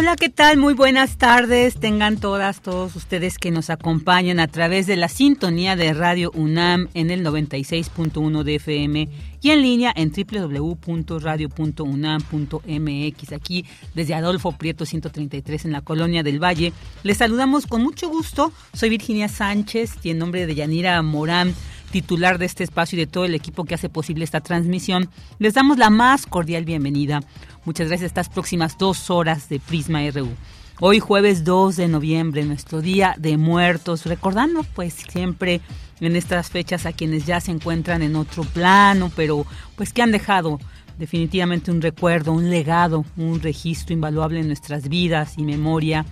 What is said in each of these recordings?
Hola, ¿qué tal? Muy buenas tardes. Tengan todas, todos ustedes que nos acompañan a través de la sintonía de Radio UNAM en el 96.1 de FM y en línea en www.radio.unam.mx. Aquí desde Adolfo Prieto 133 en la Colonia del Valle. Les saludamos con mucho gusto. Soy Virginia Sánchez y en nombre de Yanira Morán titular de este espacio y de todo el equipo que hace posible esta transmisión, les damos la más cordial bienvenida. Muchas gracias estas próximas dos horas de Prisma RU. Hoy jueves 2 de noviembre, nuestro Día de Muertos, recordando pues siempre en estas fechas a quienes ya se encuentran en otro plano, pero pues que han dejado definitivamente un recuerdo, un legado, un registro invaluable en nuestras vidas y memoria,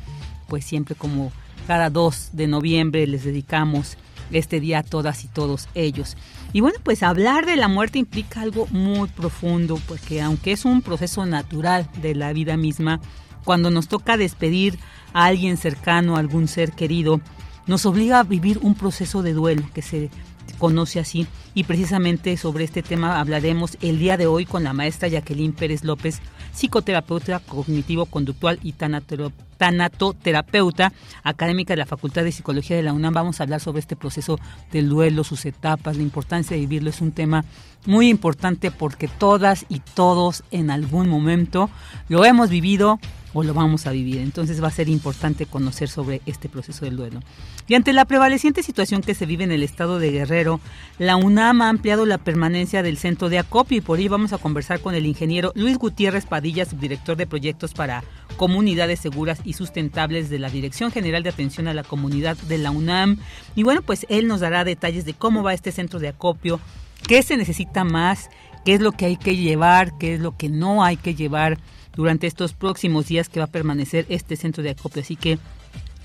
pues siempre como cada 2 de noviembre les dedicamos este día todas y todos ellos. Y bueno, pues hablar de la muerte implica algo muy profundo, porque aunque es un proceso natural de la vida misma, cuando nos toca despedir a alguien cercano, a algún ser querido, nos obliga a vivir un proceso de duelo que se conoce así. Y precisamente sobre este tema hablaremos el día de hoy con la maestra Jacqueline Pérez López, psicoterapeuta cognitivo-conductual y tanatoterapeuta académica de la Facultad de Psicología de la UNAM. Vamos a hablar sobre este proceso del duelo, sus etapas, la importancia de vivirlo. Es un tema muy importante porque todas y todos en algún momento lo hemos vivido o lo vamos a vivir. Entonces va a ser importante conocer sobre este proceso del duelo. Y ante la prevaleciente situación que se vive en el estado de Guerrero, la UNAM ha ampliado la permanencia del centro de acopio y por ello vamos a conversar con el ingeniero Luis Gutiérrez Padilla, subdirector de proyectos para comunidades seguras y sustentables de la Dirección General de Atención a la Comunidad de la UNAM. Y bueno, pues él nos dará detalles de cómo va este centro de acopio, qué se necesita más, qué es lo que hay que llevar, qué es lo que no hay que llevar durante estos próximos días que va a permanecer este centro de acopio. Así que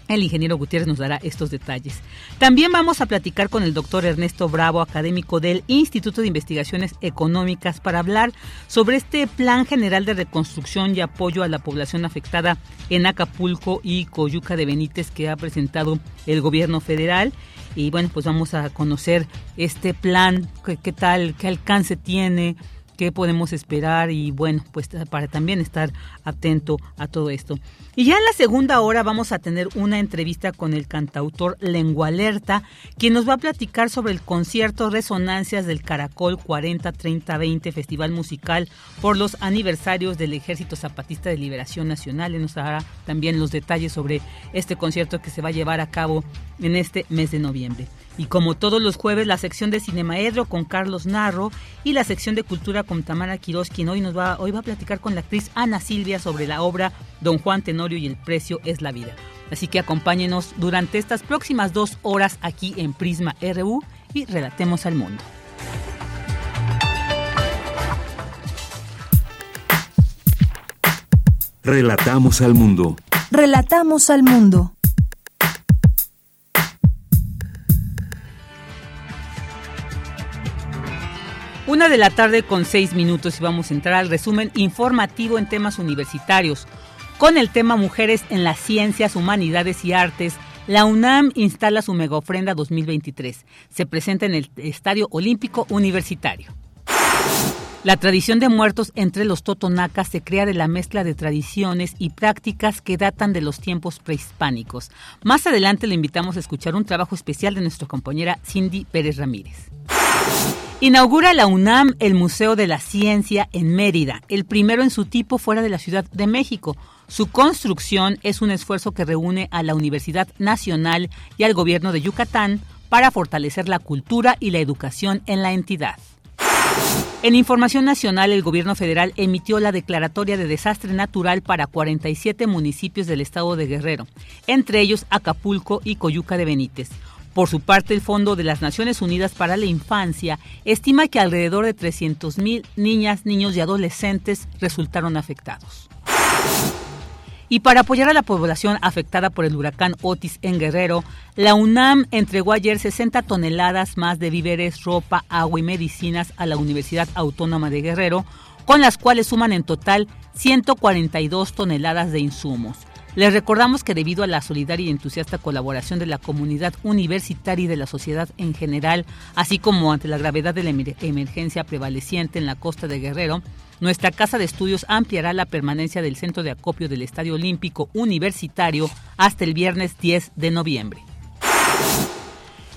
el ingeniero Gutiérrez nos dará estos detalles. También vamos a platicar con el doctor Ernesto Bravo, académico del Instituto de Investigaciones Económicas, para hablar sobre este plan general de reconstrucción y apoyo a la población afectada en Acapulco y Coyuca de Benítez que ha presentado el gobierno federal. Y bueno, pues vamos a conocer este plan, qué, tal, qué alcance tiene, qué podemos esperar y bueno, pues para también estar atento a todo esto. Y ya en la segunda hora vamos a tener una entrevista con el cantautor Lengua Alerta, quien nos va a platicar sobre el concierto Resonancias del Caracol 40-30-20 Festival Musical por los aniversarios del Ejército Zapatista de Liberación Nacional. Y nos dará también los detalles sobre este concierto que se va a llevar a cabo en este mes de noviembre. Y como todos los jueves, la sección de Cinemaedro con Carlos Narro y la sección de Cultura con Tamara Quiroz, quien hoy, nos va, hoy va a platicar con la actriz Ana Silvia sobre la obra Don Juan Tenorio y el precio es la vida. Así que acompáñenos durante estas próximas dos horas aquí en Prisma RU y relatemos al mundo. Relatamos al mundo. Relatamos al mundo. Una de la tarde con seis minutos y vamos a entrar al resumen informativo en temas universitarios. Con el tema Mujeres en las Ciencias, Humanidades y Artes, la UNAM instala su mega ofrenda 2023. Se presenta en el Estadio Olímpico Universitario. La tradición de muertos entre los totonacas se crea de la mezcla de tradiciones y prácticas que datan de los tiempos prehispánicos. Más adelante le invitamos a escuchar un trabajo especial de nuestra compañera Cindy Pérez Ramírez. Inaugura la UNAM el Museo de la Ciencia en Mérida, el primero en su tipo fuera de la Ciudad de México. Su construcción es un esfuerzo que reúne a la Universidad Nacional y al gobierno de Yucatán para fortalecer la cultura y la educación en la entidad. En información nacional, el gobierno federal emitió la declaratoria de desastre natural para 47 municipios del estado de Guerrero, entre ellos Acapulco y Coyuca de Benítez. Por su parte, el Fondo de las Naciones Unidas para la Infancia estima que alrededor de 300.000 niñas, niños y adolescentes resultaron afectados. Y para apoyar a la población afectada por el huracán Otis en Guerrero, la UNAM entregó ayer 60 toneladas más de víveres, ropa, agua y medicinas a la Universidad Autónoma de Guerrero, con las cuales suman en total 142 toneladas de insumos. Les recordamos que debido a la solidaria y entusiasta colaboración de la comunidad universitaria y de la sociedad en general, así como ante la gravedad de la emergencia prevaleciente en la costa de Guerrero, nuestra casa de estudios ampliará la permanencia del centro de acopio del Estadio Olímpico Universitario hasta el viernes 10 de noviembre.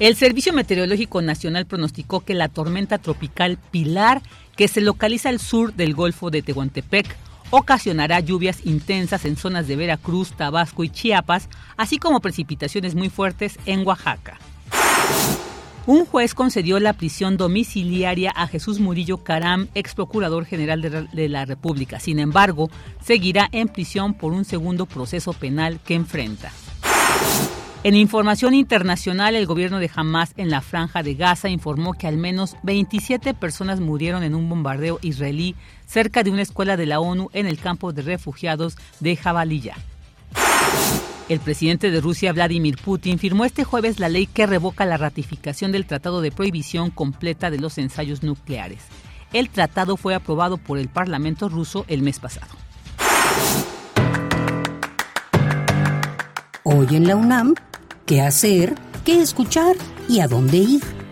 El Servicio Meteorológico Nacional pronosticó que la tormenta tropical Pilar, que se localiza al sur del Golfo de Tehuantepec, ocasionará lluvias intensas en zonas de Veracruz, Tabasco y Chiapas, así como precipitaciones muy fuertes en Oaxaca. Un juez concedió la prisión domiciliaria a Jesús Murillo Caram, ex procurador general de la República. Sin embargo, seguirá en prisión por un segundo proceso penal que enfrenta. En información internacional, el gobierno de Hamas en la franja de Gaza informó que al menos 27 personas murieron en un bombardeo israelí cerca de una escuela de la ONU en el campo de refugiados de Jabalilla. El presidente de Rusia, Vladimir Putin, firmó este jueves la ley que revoca la ratificación del Tratado de Prohibición completa de los ensayos nucleares. El tratado fue aprobado por el Parlamento ruso el mes pasado. Hoy en la UNAM, ¿qué hacer? ¿Qué escuchar? ¿Y a dónde ir?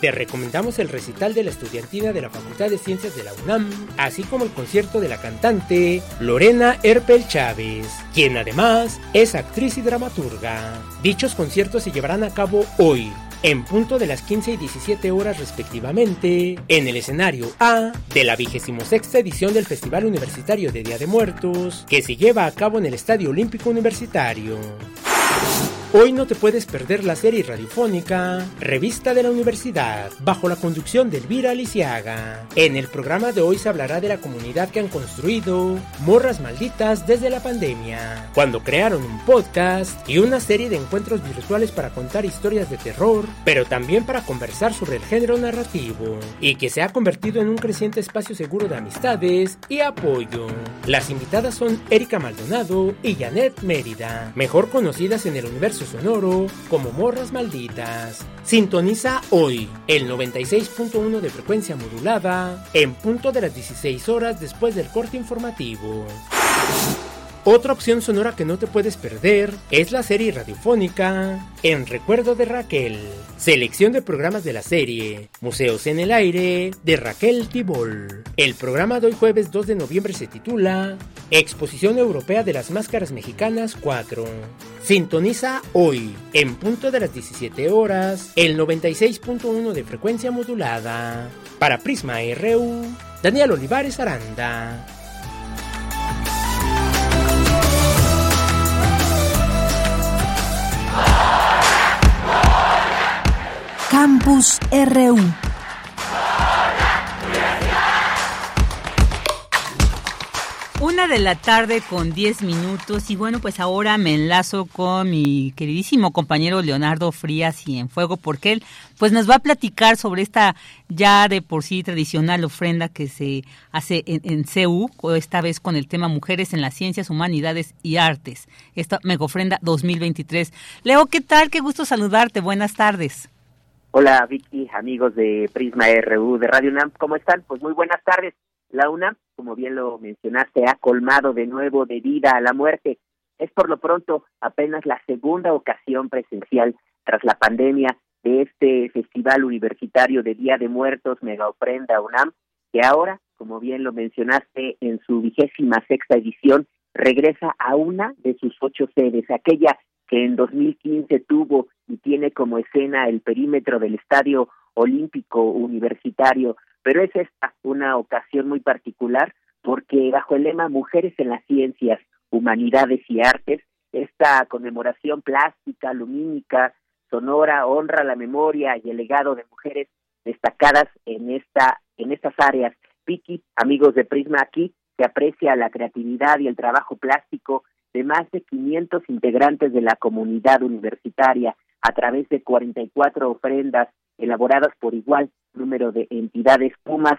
Te recomendamos el recital de la estudiantina de la Facultad de Ciencias de la UNAM, así como el concierto de la cantante Lorena Herpel Chávez, quien además es actriz y dramaturga. Dichos conciertos se llevarán a cabo hoy, en punto de las 15 y 17 horas respectivamente, en el escenario A de la 26 edición del Festival Universitario de Día de Muertos, que se lleva a cabo en el Estadio Olímpico Universitario. Hoy no te puedes perder la serie radiofónica Revista de la Universidad, bajo la conducción de Elvira Aliciaga. En el programa de hoy se hablará de la comunidad que han construido Morras Malditas desde la pandemia, cuando crearon un podcast y una serie de encuentros virtuales para contar historias de terror, pero también para conversar sobre el género narrativo, y que se ha convertido en un creciente espacio seguro de amistades y apoyo. Las invitadas son Erika Maldonado y Janet Mérida, mejor conocidas en el universo sonoro como Morras Malditas. Sintoniza hoy el 96.1 de frecuencia modulada en punto de las 16 horas después del corte informativo. Otra opción sonora que no te puedes perder es la serie radiofónica En Recuerdo de Raquel. Selección de programas de la serie Museos en el Aire de Raquel Tibol. El programa de hoy jueves 2 de noviembre se titula Exposición Europea de las Máscaras Mexicanas 4. Sintoniza hoy, en punto de las 17 horas, el 96.1 de frecuencia modulada. Para Prisma RU, Daniel Olivares Aranda. Campus RU. Una de la tarde con 10 minutos y bueno, pues ahora me enlazo con mi queridísimo compañero Leonardo Frías y en Fuego porque él pues nos va a platicar sobre esta ya de por sí tradicional ofrenda que se hace en, en CEU, esta vez con el tema Mujeres en las Ciencias, Humanidades y Artes, esta mega ofrenda 2023. Leo, ¿qué tal? Qué gusto saludarte, buenas tardes. Hola Vicky, amigos de Prisma RU de Radio UNAM, ¿cómo están? Pues muy buenas tardes. La UNAM, como bien lo mencionaste, ha colmado de nuevo de vida a la muerte. Es por lo pronto apenas la segunda ocasión presencial tras la pandemia de este Festival Universitario de Día de Muertos Mega Ofrenda UNAM, que ahora, como bien lo mencionaste, en su vigésima sexta edición, regresa a una de sus ocho sedes, aquella que en 2015 tuvo y tiene como escena el perímetro del Estadio Olímpico Universitario, pero es esta una ocasión muy particular porque bajo el lema Mujeres en las Ciencias, Humanidades y Artes, esta conmemoración plástica, lumínica, Sonora honra la memoria y el legado de mujeres destacadas en esta en estas áreas. Vicky, amigos de Prisma aquí, se aprecia la creatividad y el trabajo plástico de más de 500 integrantes de la comunidad universitaria a través de 44 ofrendas elaboradas por igual número de entidades Pumas,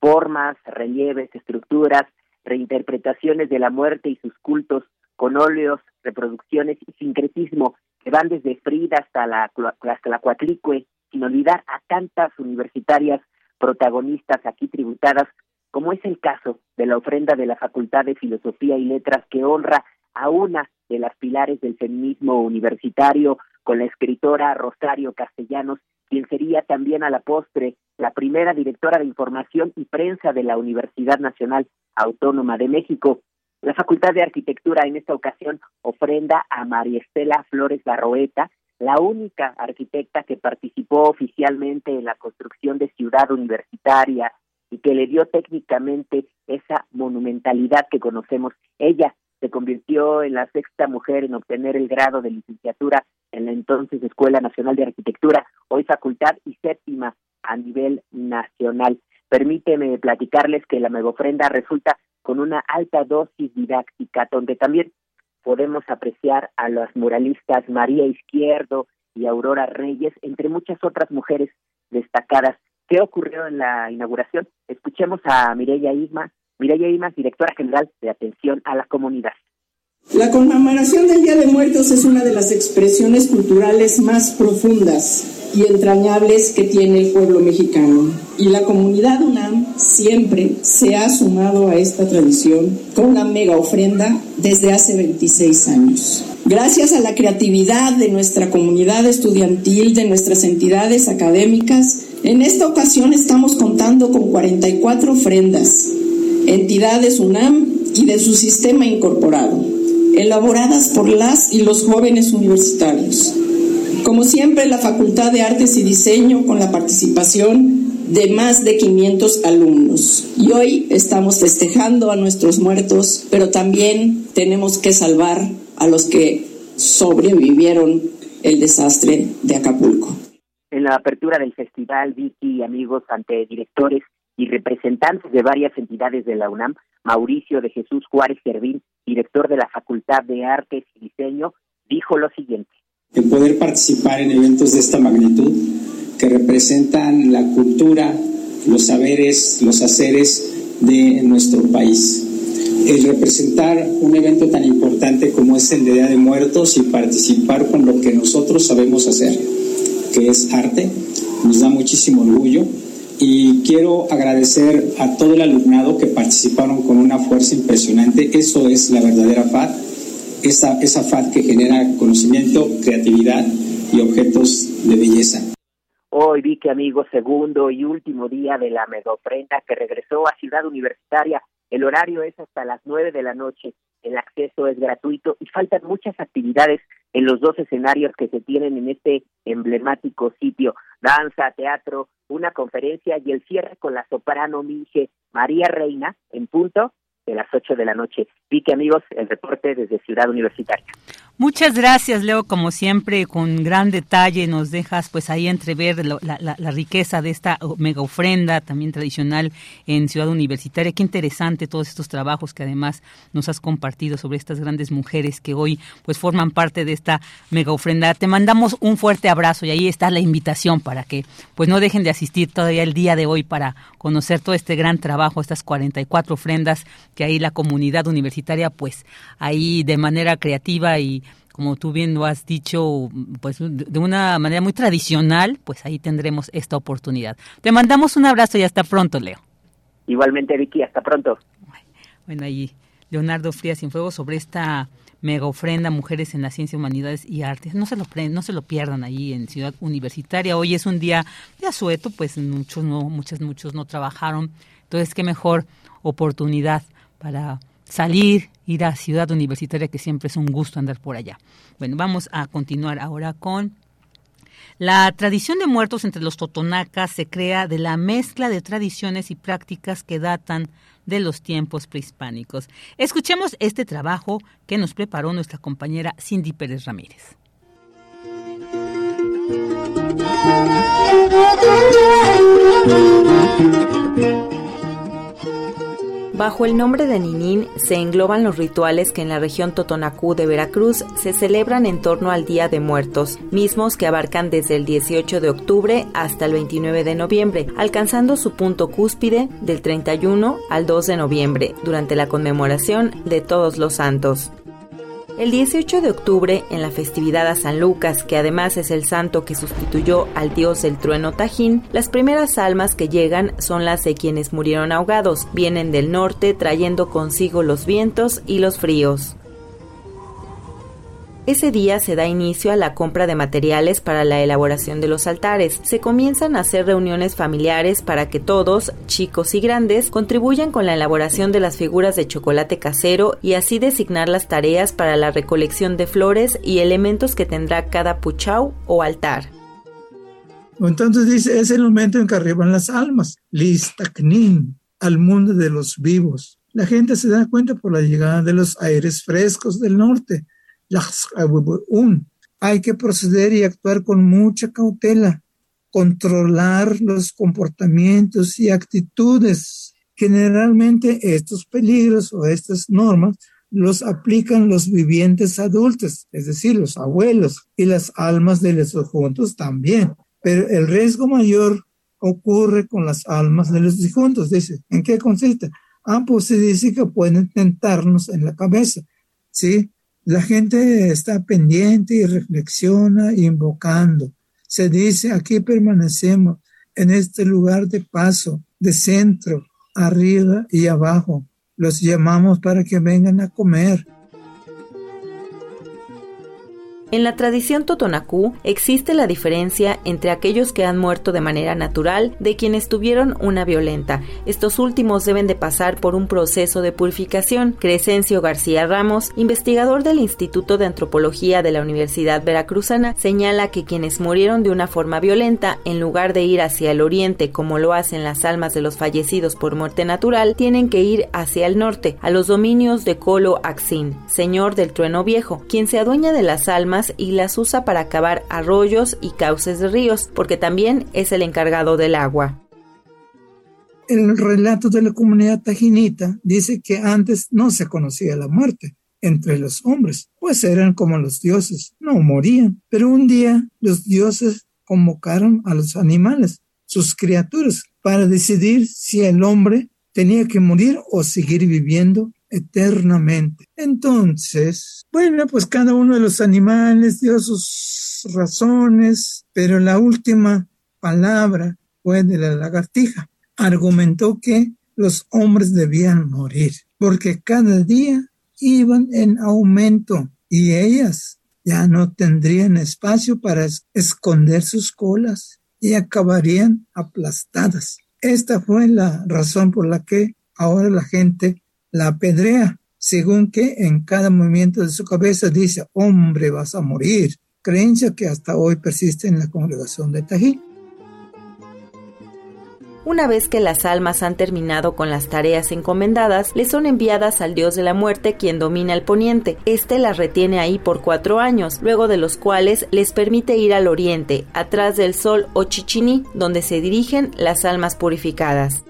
formas, relieves, estructuras, reinterpretaciones de la muerte y sus cultos con óleos, reproducciones y sincretismo que van desde Frida hasta la, hasta la Cuatlicue, sin olvidar a tantas universitarias protagonistas aquí tributadas, como es el caso de la ofrenda de la Facultad de Filosofía y Letras que honra a una de las pilares del feminismo universitario con la escritora Rosario Castellanos, quien sería también a la postre la primera directora de información y prensa de la Universidad Nacional Autónoma de México. La Facultad de Arquitectura en esta ocasión ofrenda a María Estela Flores Barroeta, la única arquitecta que participó oficialmente en la construcción de Ciudad Universitaria y que le dio técnicamente esa monumentalidad que conocemos. Ella se convirtió en la sexta mujer en obtener el grado de licenciatura en la entonces Escuela Nacional de Arquitectura, hoy facultad y séptima a nivel nacional. Permíteme platicarles que la megofrenda resulta con una alta dosis didáctica, donde también podemos apreciar a las muralistas María Izquierdo y Aurora Reyes, entre muchas otras mujeres destacadas. ¿Qué ocurrió en la inauguración? Escuchemos a Mireya Isma, Mireya Isma, directora general de Atención a la Comunidad. La conmemoración del Día de Muertos es una de las expresiones culturales más profundas y entrañables que tiene el pueblo mexicano. Y la comunidad UNAM siempre se ha sumado a esta tradición con una mega ofrenda desde hace 26 años. Gracias a la creatividad de nuestra comunidad estudiantil, de nuestras entidades académicas, en esta ocasión estamos contando con 44 ofrendas, entidades UNAM y de su sistema incorporado elaboradas por las y los jóvenes universitarios. Como siempre, la Facultad de Artes y Diseño con la participación de más de 500 alumnos. Y hoy estamos festejando a nuestros muertos, pero también tenemos que salvar a los que sobrevivieron el desastre de Acapulco. En la apertura del festival, Vicky y amigos ante directores y representantes de varias entidades de la UNAM, Mauricio de Jesús Juárez Servín, director de la Facultad de Artes y Diseño, dijo lo siguiente. El poder participar en eventos de esta magnitud que representan la cultura, los saberes, los haceres de nuestro país. El representar un evento tan importante como es el Día de Muertos y participar con lo que nosotros sabemos hacer, que es arte, nos da muchísimo orgullo y quiero agradecer a todo el alumnado que participaron con una fuerza impresionante. Eso es la verdadera FAD, esa, esa FAD que genera conocimiento, creatividad y objetos de belleza. Hoy vi que, amigo, segundo y último día de la megofrenda que regresó a Ciudad Universitaria. El horario es hasta las nueve de la noche. El acceso es gratuito y faltan muchas actividades en los dos escenarios que se tienen en este emblemático sitio. Danza, teatro, una conferencia y el cierre con la soprano Minge María Reina en punto de las 8 de la noche. Pique amigos, el reporte desde Ciudad Universitaria. Muchas gracias, Leo, como siempre, con gran detalle nos dejas pues ahí entrever la, la, riqueza de esta mega ofrenda también tradicional en Ciudad Universitaria. Qué interesante todos estos trabajos que además nos has compartido sobre estas grandes mujeres que hoy pues forman parte de esta mega ofrenda. Te mandamos un fuerte abrazo y ahí está la invitación para que pues no dejen de asistir todavía el día de hoy para conocer todo este gran trabajo, estas 44 ofrendas que ahí la comunidad universitaria pues ahí de manera creativa y como tú bien lo has dicho, pues de una manera muy tradicional, pues ahí tendremos esta oportunidad. Te mandamos un abrazo y hasta pronto, Leo. Igualmente, Vicky, hasta pronto. Bueno, ahí Leonardo Frías Fuego sobre esta mega ofrenda Mujeres en la Ciencia, Humanidades y Artes. No se lo no se lo pierdan ahí en Ciudad Universitaria. Hoy es un día de asueto, pues muchos no, muchos, muchos no trabajaron. Entonces, qué mejor oportunidad para salir, ir a Ciudad Universitaria, que siempre es un gusto andar por allá. Bueno, vamos a continuar ahora con la tradición de muertos entre los totonacas se crea de la mezcla de tradiciones y prácticas que datan de los tiempos prehispánicos. Escuchemos este trabajo que nos preparó nuestra compañera Cindy Pérez Ramírez. Bajo el nombre de Ninín se engloban los rituales que en la región Totonacú de Veracruz se celebran en torno al Día de Muertos, mismos que abarcan desde el 18 de octubre hasta el 29 de noviembre, alcanzando su punto cúspide del 31 al 2 de noviembre, durante la conmemoración de Todos los Santos. El 18 de octubre, en la festividad a San Lucas, que además es el santo que sustituyó al dios del trueno Tajín, las primeras almas que llegan son las de quienes murieron ahogados, vienen del norte trayendo consigo los vientos y los fríos. Ese día se da inicio a la compra de materiales para la elaboración de los altares. Se comienzan a hacer reuniones familiares para que todos, chicos y grandes, contribuyan con la elaboración de las figuras de chocolate casero y así designar las tareas para la recolección de flores y elementos que tendrá cada puchau o altar. Entonces dice, es el momento en que arriban las almas, listaknin, al mundo de los vivos. La gente se da cuenta por la llegada de los aires frescos del norte, hay que proceder y actuar con mucha cautela, controlar los comportamientos y actitudes. Generalmente estos peligros o estas normas los aplican los vivientes adultos, es decir, los abuelos y las almas de los difuntos también. Pero el riesgo mayor ocurre con las almas de los difuntos. Dice, ¿en qué consiste? Ah, pues se dice que pueden tentarnos en la cabeza, ¿sí? La gente está pendiente y reflexiona invocando. Se dice, aquí permanecemos en este lugar de paso, de centro, arriba y abajo. Los llamamos para que vengan a comer. En la tradición totonacú existe la diferencia entre aquellos que han muerto de manera natural de quienes tuvieron una violenta. Estos últimos deben de pasar por un proceso de purificación. Crescencio García Ramos, investigador del Instituto de Antropología de la Universidad Veracruzana, señala que quienes murieron de una forma violenta, en lugar de ir hacia el oriente como lo hacen las almas de los fallecidos por muerte natural, tienen que ir hacia el norte, a los dominios de Colo Axin, señor del trueno viejo, quien se adueña de las almas y las usa para cavar arroyos y cauces de ríos, porque también es el encargado del agua. El relato de la comunidad tajinita dice que antes no se conocía la muerte entre los hombres, pues eran como los dioses, no morían. Pero un día los dioses convocaron a los animales, sus criaturas, para decidir si el hombre tenía que morir o seguir viviendo eternamente. Entonces, bueno, pues cada uno de los animales dio sus razones, pero la última palabra fue de la lagartija. Argumentó que los hombres debían morir, porque cada día iban en aumento y ellas ya no tendrían espacio para esconder sus colas y acabarían aplastadas. Esta fue la razón por la que ahora la gente la apedrea, según que en cada movimiento de su cabeza dice, hombre, vas a morir, creencia que hasta hoy persiste en la congregación de Tají. Una vez que las almas han terminado con las tareas encomendadas, les son enviadas al dios de la muerte quien domina el poniente. Este las retiene ahí por cuatro años, luego de los cuales les permite ir al oriente, atrás del sol o chichiní, donde se dirigen las almas purificadas.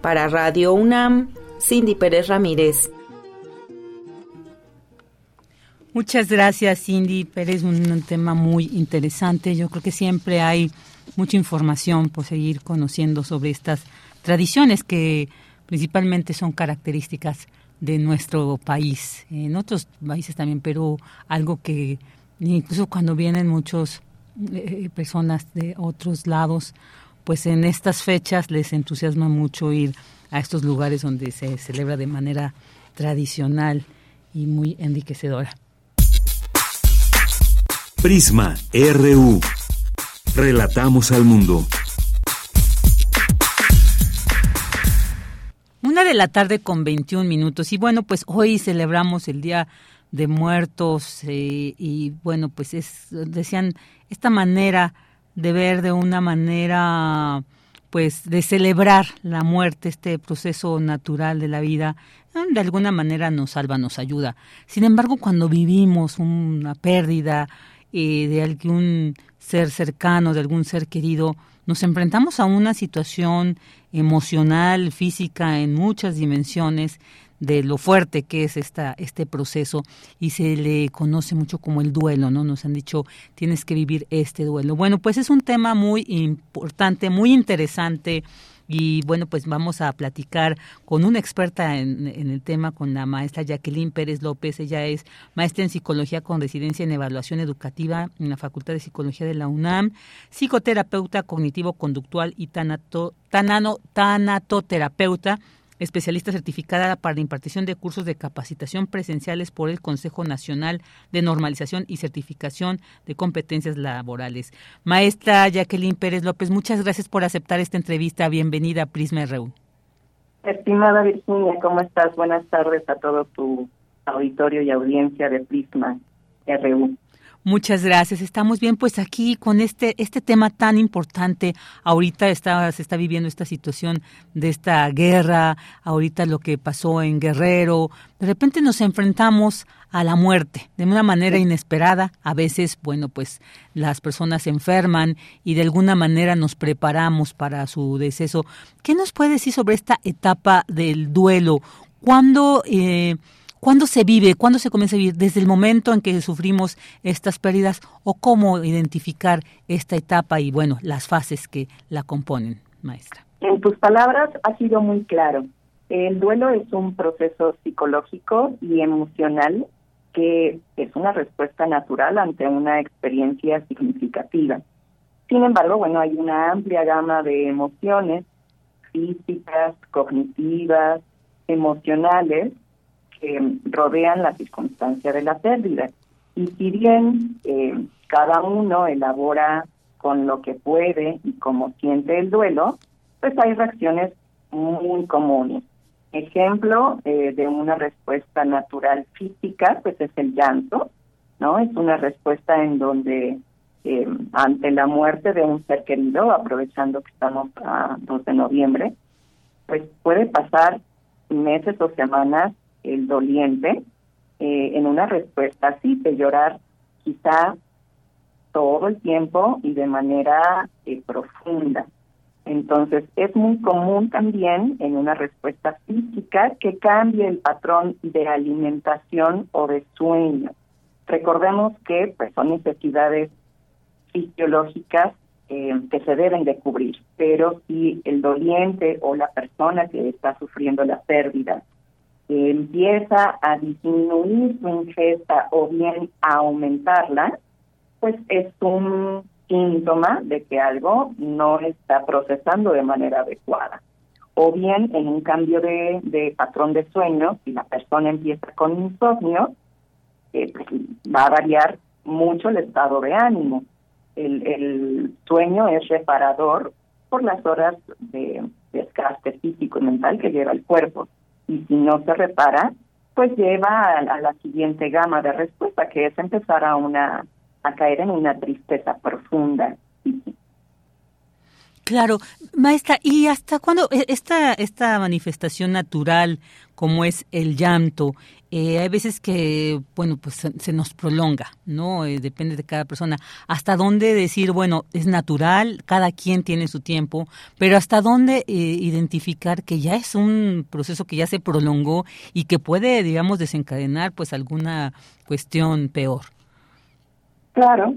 Para Radio UNAM, Cindy Pérez Ramírez. Muchas gracias, Cindy Pérez. Un, tema muy interesante. Yo creo que siempre hay mucha información por seguir conociendo sobre estas tradiciones que principalmente son características de nuestro país. En otros países también, pero algo que incluso cuando vienen muchas eh, personas de otros lados, pues en estas fechas les entusiasma mucho ir a estos lugares donde se celebra de manera tradicional y muy enriquecedora. Prisma RU. Relatamos al mundo. Una de la tarde con 21 minutos. Y bueno, pues hoy celebramos el Día de Muertos eh, y bueno, pues es, decían, esta manera de ver de una manera pues de celebrar la muerte, este proceso natural de la vida, eh, de alguna manera nos salva, nos ayuda. Sin embargo, cuando vivimos una pérdida eh, de algún ser cercano, de algún ser querido, nos enfrentamos a una situación emocional, física, en muchas dimensiones de lo fuerte que es esta, este proceso y se le conoce mucho como el duelo, ¿no? Nos han dicho, tienes que vivir este duelo. Bueno, pues es un tema muy importante, muy interesante y bueno, pues vamos a platicar con una experta en, el tema, con la maestra Jacqueline Pérez López. Ella es maestra en psicología con residencia en evaluación educativa en la Facultad de Psicología de la UNAM, psicoterapeuta cognitivo-conductual y tanato, tanano, tanatoterapeuta especialista certificada para la impartición de cursos de capacitación presenciales por el Consejo Nacional de Normalización y Certificación de Competencias Laborales. Maestra Jacqueline Pérez López, muchas gracias por aceptar esta entrevista. Bienvenida a Prisma RU. Estimada Virginia, ¿cómo estás? Buenas tardes a todo tu auditorio y audiencia de Prisma RU. Muchas gracias. Estamos bien, pues aquí con este este tema tan importante. Ahorita está, se está viviendo esta situación de esta guerra. Ahorita lo que pasó en Guerrero. De repente nos enfrentamos a la muerte de una manera inesperada. A veces, bueno, pues las personas se enferman y de alguna manera nos preparamos para su deceso. ¿Qué nos puede decir sobre esta etapa del duelo? ¿Cuándo eh, ¿Cuándo se vive? ¿Cuándo se comienza a vivir? ¿Desde el momento en que sufrimos estas pérdidas o cómo identificar esta etapa y, bueno, las fases que la componen, maestra? En tus palabras ha sido muy claro. El duelo es un proceso psicológico y emocional que es una respuesta natural ante una experiencia significativa. Sin embargo, bueno, hay una amplia gama de emociones físicas, cognitivas, emocionales que rodean la circunstancia de la pérdida. Y si bien eh, cada uno elabora con lo que puede y como siente el duelo, pues hay reacciones muy comunes. Ejemplo eh, de una respuesta natural física, pues es el llanto, ¿no? Es una respuesta en donde eh, ante la muerte de un ser querido, aprovechando que estamos a 2 de noviembre, pues puede pasar meses o semanas el doliente eh, en una respuesta así, de llorar quizá todo el tiempo y de manera eh, profunda. Entonces, es muy común también en una respuesta física que cambie el patrón de alimentación o de sueño. Recordemos que pues, son necesidades fisiológicas eh, que se deben de cubrir, pero si el doliente o la persona que está sufriendo la pérdida empieza a disminuir su ingesta o bien a aumentarla, pues es un síntoma de que algo no está procesando de manera adecuada. O bien en un cambio de, patrón de sueño, si la persona empieza con insomnio, eh, pues va a variar mucho el estado de ánimo. El, el sueño es reparador por las horas de desgaste físico y mental que lleva el cuerpo y si no se repara, pues lleva a, la siguiente gama de respuesta, que es empezar a una a caer en una tristeza profunda. Claro, maestra, ¿y hasta cuándo e, esta, esta manifestación natural como es el llanto, eh, hay veces que, bueno, pues se, nos prolonga, ¿no? Eh, depende de cada persona. ¿Hasta dónde decir, bueno, es natural, cada quien tiene su tiempo, pero hasta dónde eh, identificar que ya es un proceso que ya se prolongó y que puede, digamos, desencadenar pues alguna cuestión peor? Claro,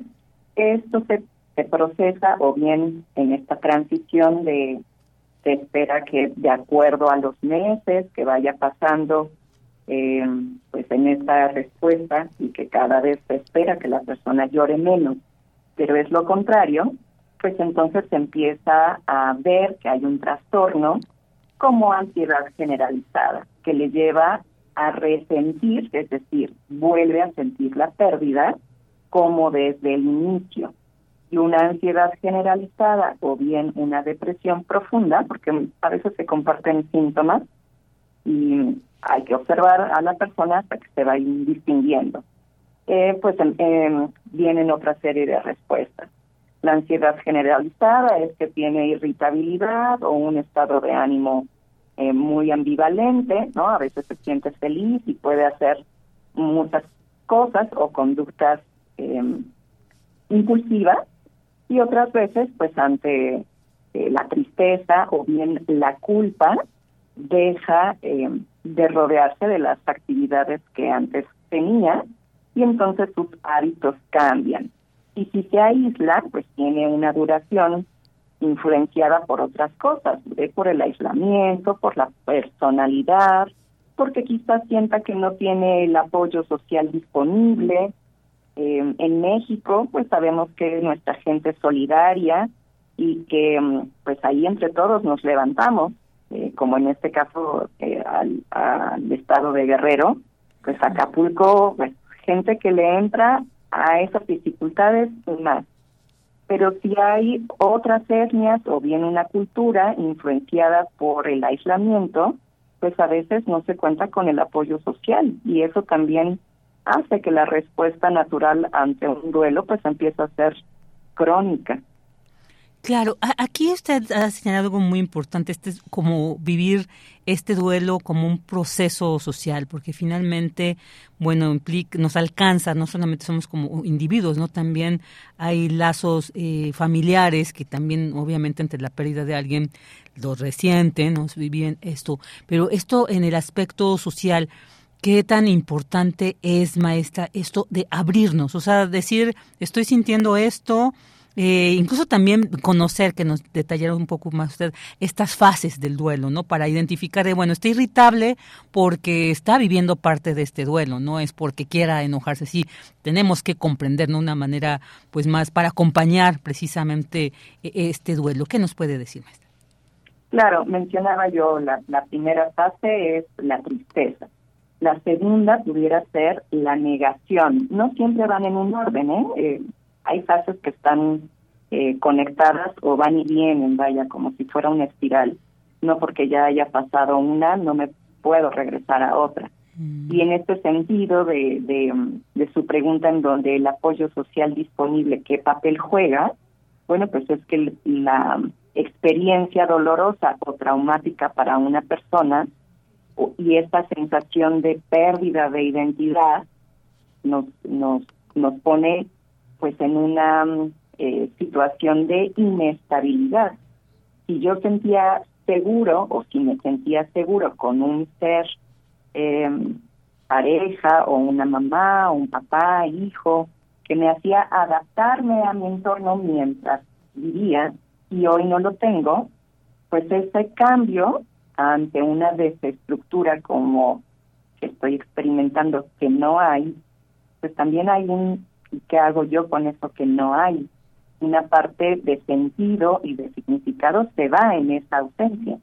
esto se, se procesa o bien en esta transición de se espera que de acuerdo a los meses que vaya pasando eh, pues en esta respuesta y que cada vez se espera que la persona llore menos, pero es lo contrario, pues entonces se empieza a ver que hay un trastorno como ansiedad generalizada, que le lleva a resentir, es decir, vuelve a sentir la pérdida como desde el inicio. Y una ansiedad generalizada o bien una depresión profunda, porque a veces se comparten síntomas y hay que observar a la persona hasta que se va distinguiendo. Eh, pues eh, vienen otra serie de respuestas. La ansiedad generalizada es que tiene irritabilidad o un estado de ánimo eh, muy ambivalente, ¿no? A veces se siente feliz y puede hacer muchas cosas o conductas impulsiva y otras veces pues ante eh, la tristeza o bien la culpa deja de rodearse de las actividades que antes tenía y entonces sus hábitos cambian. Y si se aísla, pues tiene una duración influenciada por otras cosas, por el aislamiento, por la personalidad, porque quizás sienta que no tiene el apoyo social disponible. Eh, en México, pues sabemos que nuestra gente es solidaria y que mm, pues ahí entre todos nos levantamos, eh, como en este caso eh, al, al, estado de Guerrero, pues Acapulco, pues gente que le entra a esas dificultades y más. Pero si hay otras etnias o bien una cultura influenciada por el aislamiento, pues a veces no se cuenta con el apoyo social y eso también hace que la respuesta natural ante un duelo pues empiece a ser crónica. Claro, aquí usted ha señalado algo muy importante, este es como vivir este duelo como un proceso social, porque finalmente, bueno, implica, nos alcanza, no solamente somos como individuos, no también hay lazos eh, familiares que también, obviamente, entre la pérdida de alguien, lo resienten, nos viven esto, pero esto en el aspecto social. ¿Qué tan importante es, maestra, esto de abrirnos? O sea, decir, estoy sintiendo esto, eh, incluso también conocer, que nos detallara un poco más usted, estas fases del duelo, ¿no? Para identificar de, bueno, está irritable porque está viviendo parte de este duelo, no es porque quiera enojarse, sí, tenemos que comprender, de Una manera, pues más, para acompañar precisamente e, este duelo. ¿Qué nos puede decir, maestra? Claro, mencionaba yo, la, la primera fase es la tristeza. La segunda pudiera ser la negación. No siempre van en un orden, ¿eh? eh hay fases que están eh, conectadas o van y vienen, vaya, como si fuera una espiral. No porque ya haya pasado una, no me puedo regresar a otra. Mm. Y en este sentido de, de, de, su pregunta en donde el apoyo social disponible, ¿qué papel juega? Bueno, pues es que la experiencia dolorosa o traumática para una persona y esta sensación de pérdida de identidad nos, nos, nos pone pues en una eh, situación de inestabilidad. Si yo sentía seguro o si me sentía seguro con un ser em, pareja o una mamá o un papá, hijo, que me hacía adaptarme a mi entorno mientras vivía y hoy no lo tengo, pues ese cambio ante una desestructura como que estoy experimentando que no hay, pues también hay un ¿Y qué hago yo con eso que no hay? Una parte de sentido y de significado se va en esa ausencia.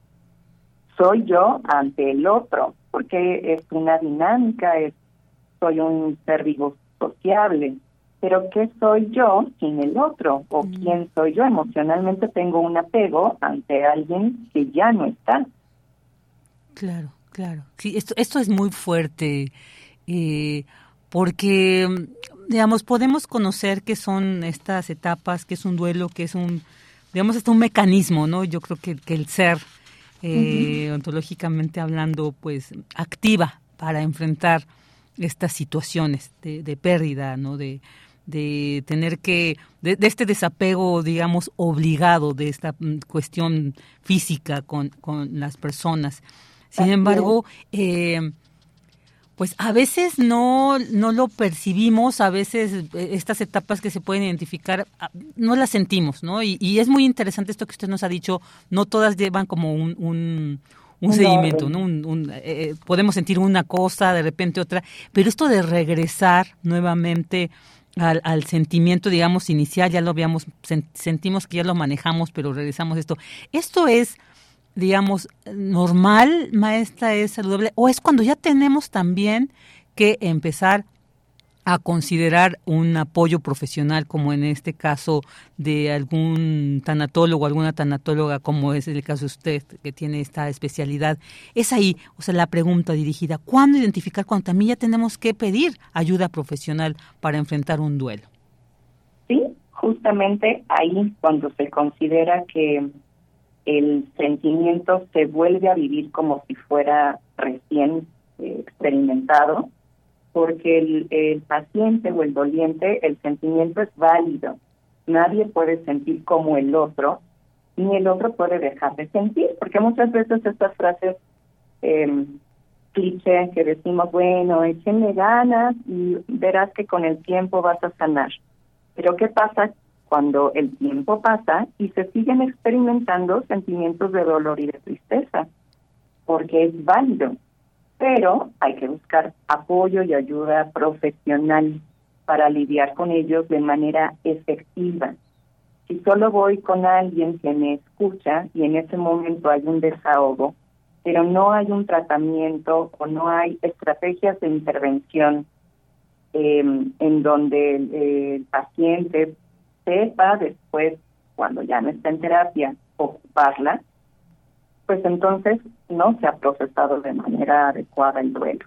Soy yo ante el otro, porque es una dinámica, es, soy un ser vivo sociable, pero ¿qué soy yo sin el otro? ¿O mm. quién soy yo? Emocionalmente tengo un apego ante alguien que ya no está. Claro, claro. Sí, esto, esto es muy fuerte, eh, porque digamos, podemos conocer qué son estas etapas, qué es un duelo, qué es un, digamos, hasta un mecanismo, ¿no? Yo creo que, que el ser, eh, ontológicamente hablando, pues activa para enfrentar estas situaciones de, de pérdida, ¿no? De, de tener que, de, este desapego, digamos, obligado de esta mm, cuestión física con, con las personas. Sin embargo, eh, pues a veces no, no lo percibimos, a veces eh, estas etapas que se pueden identificar ah, no las sentimos, ¿no? Y, es muy interesante esto que usted nos ha dicho, no todas llevan como un, un, seguimiento, ¿no? Un, eh, eh, podemos sentir una cosa, de repente otra, pero esto de regresar nuevamente al, al, sentimiento, digamos, inicial, ya lo habíamos, sentimos que ya lo manejamos, pero regresamos esto. Esto es digamos, normal, maestra, es saludable? ¿O es cuando ya tenemos también que empezar a considerar un apoyo profesional, como en este caso de algún tanatólogo, alguna tanatóloga, como es el caso de usted, que tiene esta especialidad. Es ahí, o sea, la pregunta dirigida, ¿cuándo identificar cuando también ya tenemos que pedir ayuda profesional para enfrentar un duelo? Sí, justamente ahí, cuando se considera que el sentimiento se vuelve a vivir como si fuera recién eh, experimentado, porque el, el paciente o el doliente, el sentimiento es válido. Nadie puede sentir como el otro, ni el otro puede dejar de sentir, porque muchas veces estas frases eh, cliché que decimos, bueno, échenle ganas y verás que con el tiempo vas a sanar. Pero ¿qué pasa cuando el tiempo pasa y se siguen experimentando sentimientos de dolor y de tristeza? Porque es válido, pero hay que buscar apoyo y ayuda profesional para lidiar con ellos de manera efectiva. Si solo voy con alguien que me escucha y en ese momento hay un desahogo, pero no hay un tratamiento o no hay estrategias de intervención eh, en donde el, paciente sepa después, cuando ya no está en terapia, ocuparla, pues entonces no se ha procesado de manera adecuada el duelo.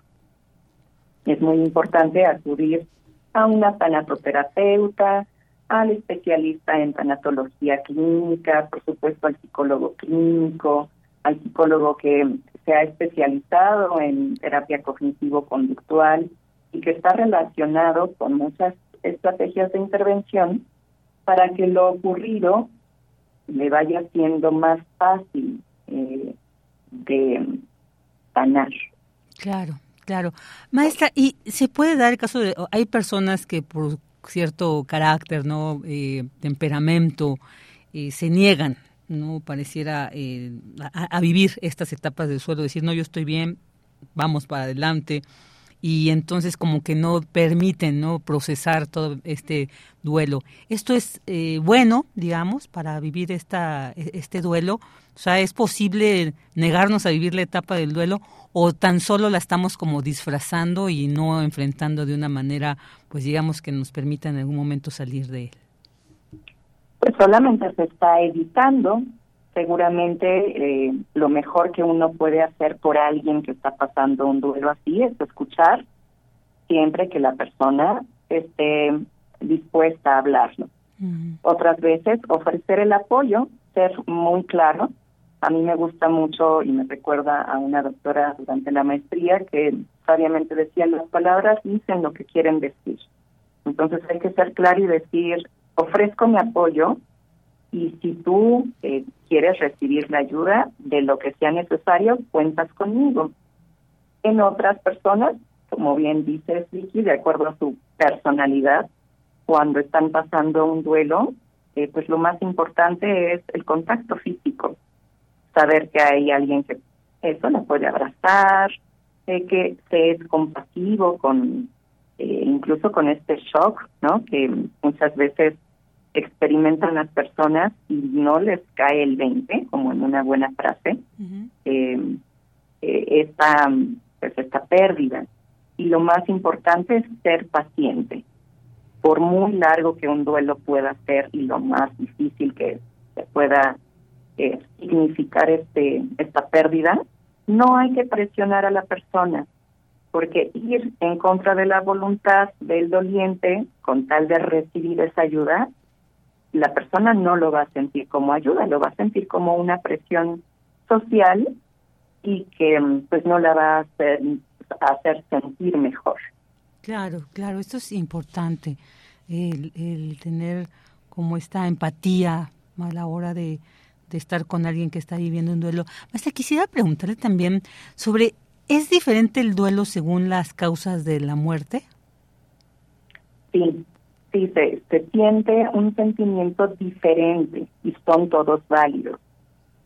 Es muy importante acudir a una tanatoterapeuta, al especialista en tanatología clínica, por supuesto al psicólogo clínico, al psicólogo que se ha especializado en terapia cognitivo-conductual y que está relacionado con muchas estrategias de intervención para que lo ocurrido le vaya siendo más fácil eh, de sanar. Claro, claro. Maestra, ¿y se puede dar el caso de, hay personas que por cierto carácter, no eh, temperamento, eh, se niegan no pareciera eh, a, vivir estas etapas del suelo, decir, no, yo estoy bien, vamos para adelante, y entonces como que no permiten no procesar todo este duelo. Esto es eh, bueno, digamos, para vivir esta, e, este duelo. O sea, ¿es posible negarnos a vivir la etapa del duelo o tan solo la estamos como disfrazando y no enfrentando de una manera, pues digamos, que nos permita en algún momento salir de él? pues solamente se está evitando. Seguramente eh, lo mejor que uno puede hacer por alguien que está pasando un duelo así es escuchar siempre que la persona esté dispuesta a hablarlo. Otras veces ofrecer el apoyo, ser muy claro. A mí me gusta mucho y me recuerda a una doctora durante la maestría que sabiamente decía las palabras dicen lo que quieren decir. Entonces hay que ser claro y decir ofrezco mi apoyo y si tú eh, quieres recibir la ayuda de lo que sea necesario, cuentas conmigo. En otras personas, como bien dice Vicky, de acuerdo a su personalidad, cuando están pasando un duelo, eh, pues lo más importante es el contacto físico. Saber que hay alguien que eso la puede abrazar, eh, que se es compasivo con eh, incluso con este shock, ¿no? Que muchas veces experimentan las personas y no les cae el 20, como en una buena frase, eh, eh, esta, pues esta pérdida. Y lo más importante es ser paciente. Por muy largo que un duelo pueda ser y lo más difícil que se pueda significar este esta pérdida, no hay que presionar a la persona porque ir en contra de la voluntad del doliente con tal de recibir esa ayuda, la persona no lo va a sentir como ayuda, lo va a sentir como una presión social y que pues no la va a hacer, hacer sentir mejor. Claro, claro, esto es importante, el, el tener como esta empatía a la hora de, de estar con alguien que está viviendo un duelo. Hasta quisiera preguntarle también sobre ¿Es diferente el duelo según las causas de la muerte? Sí, sí, se, se siente un sentimiento diferente y son todos válidos.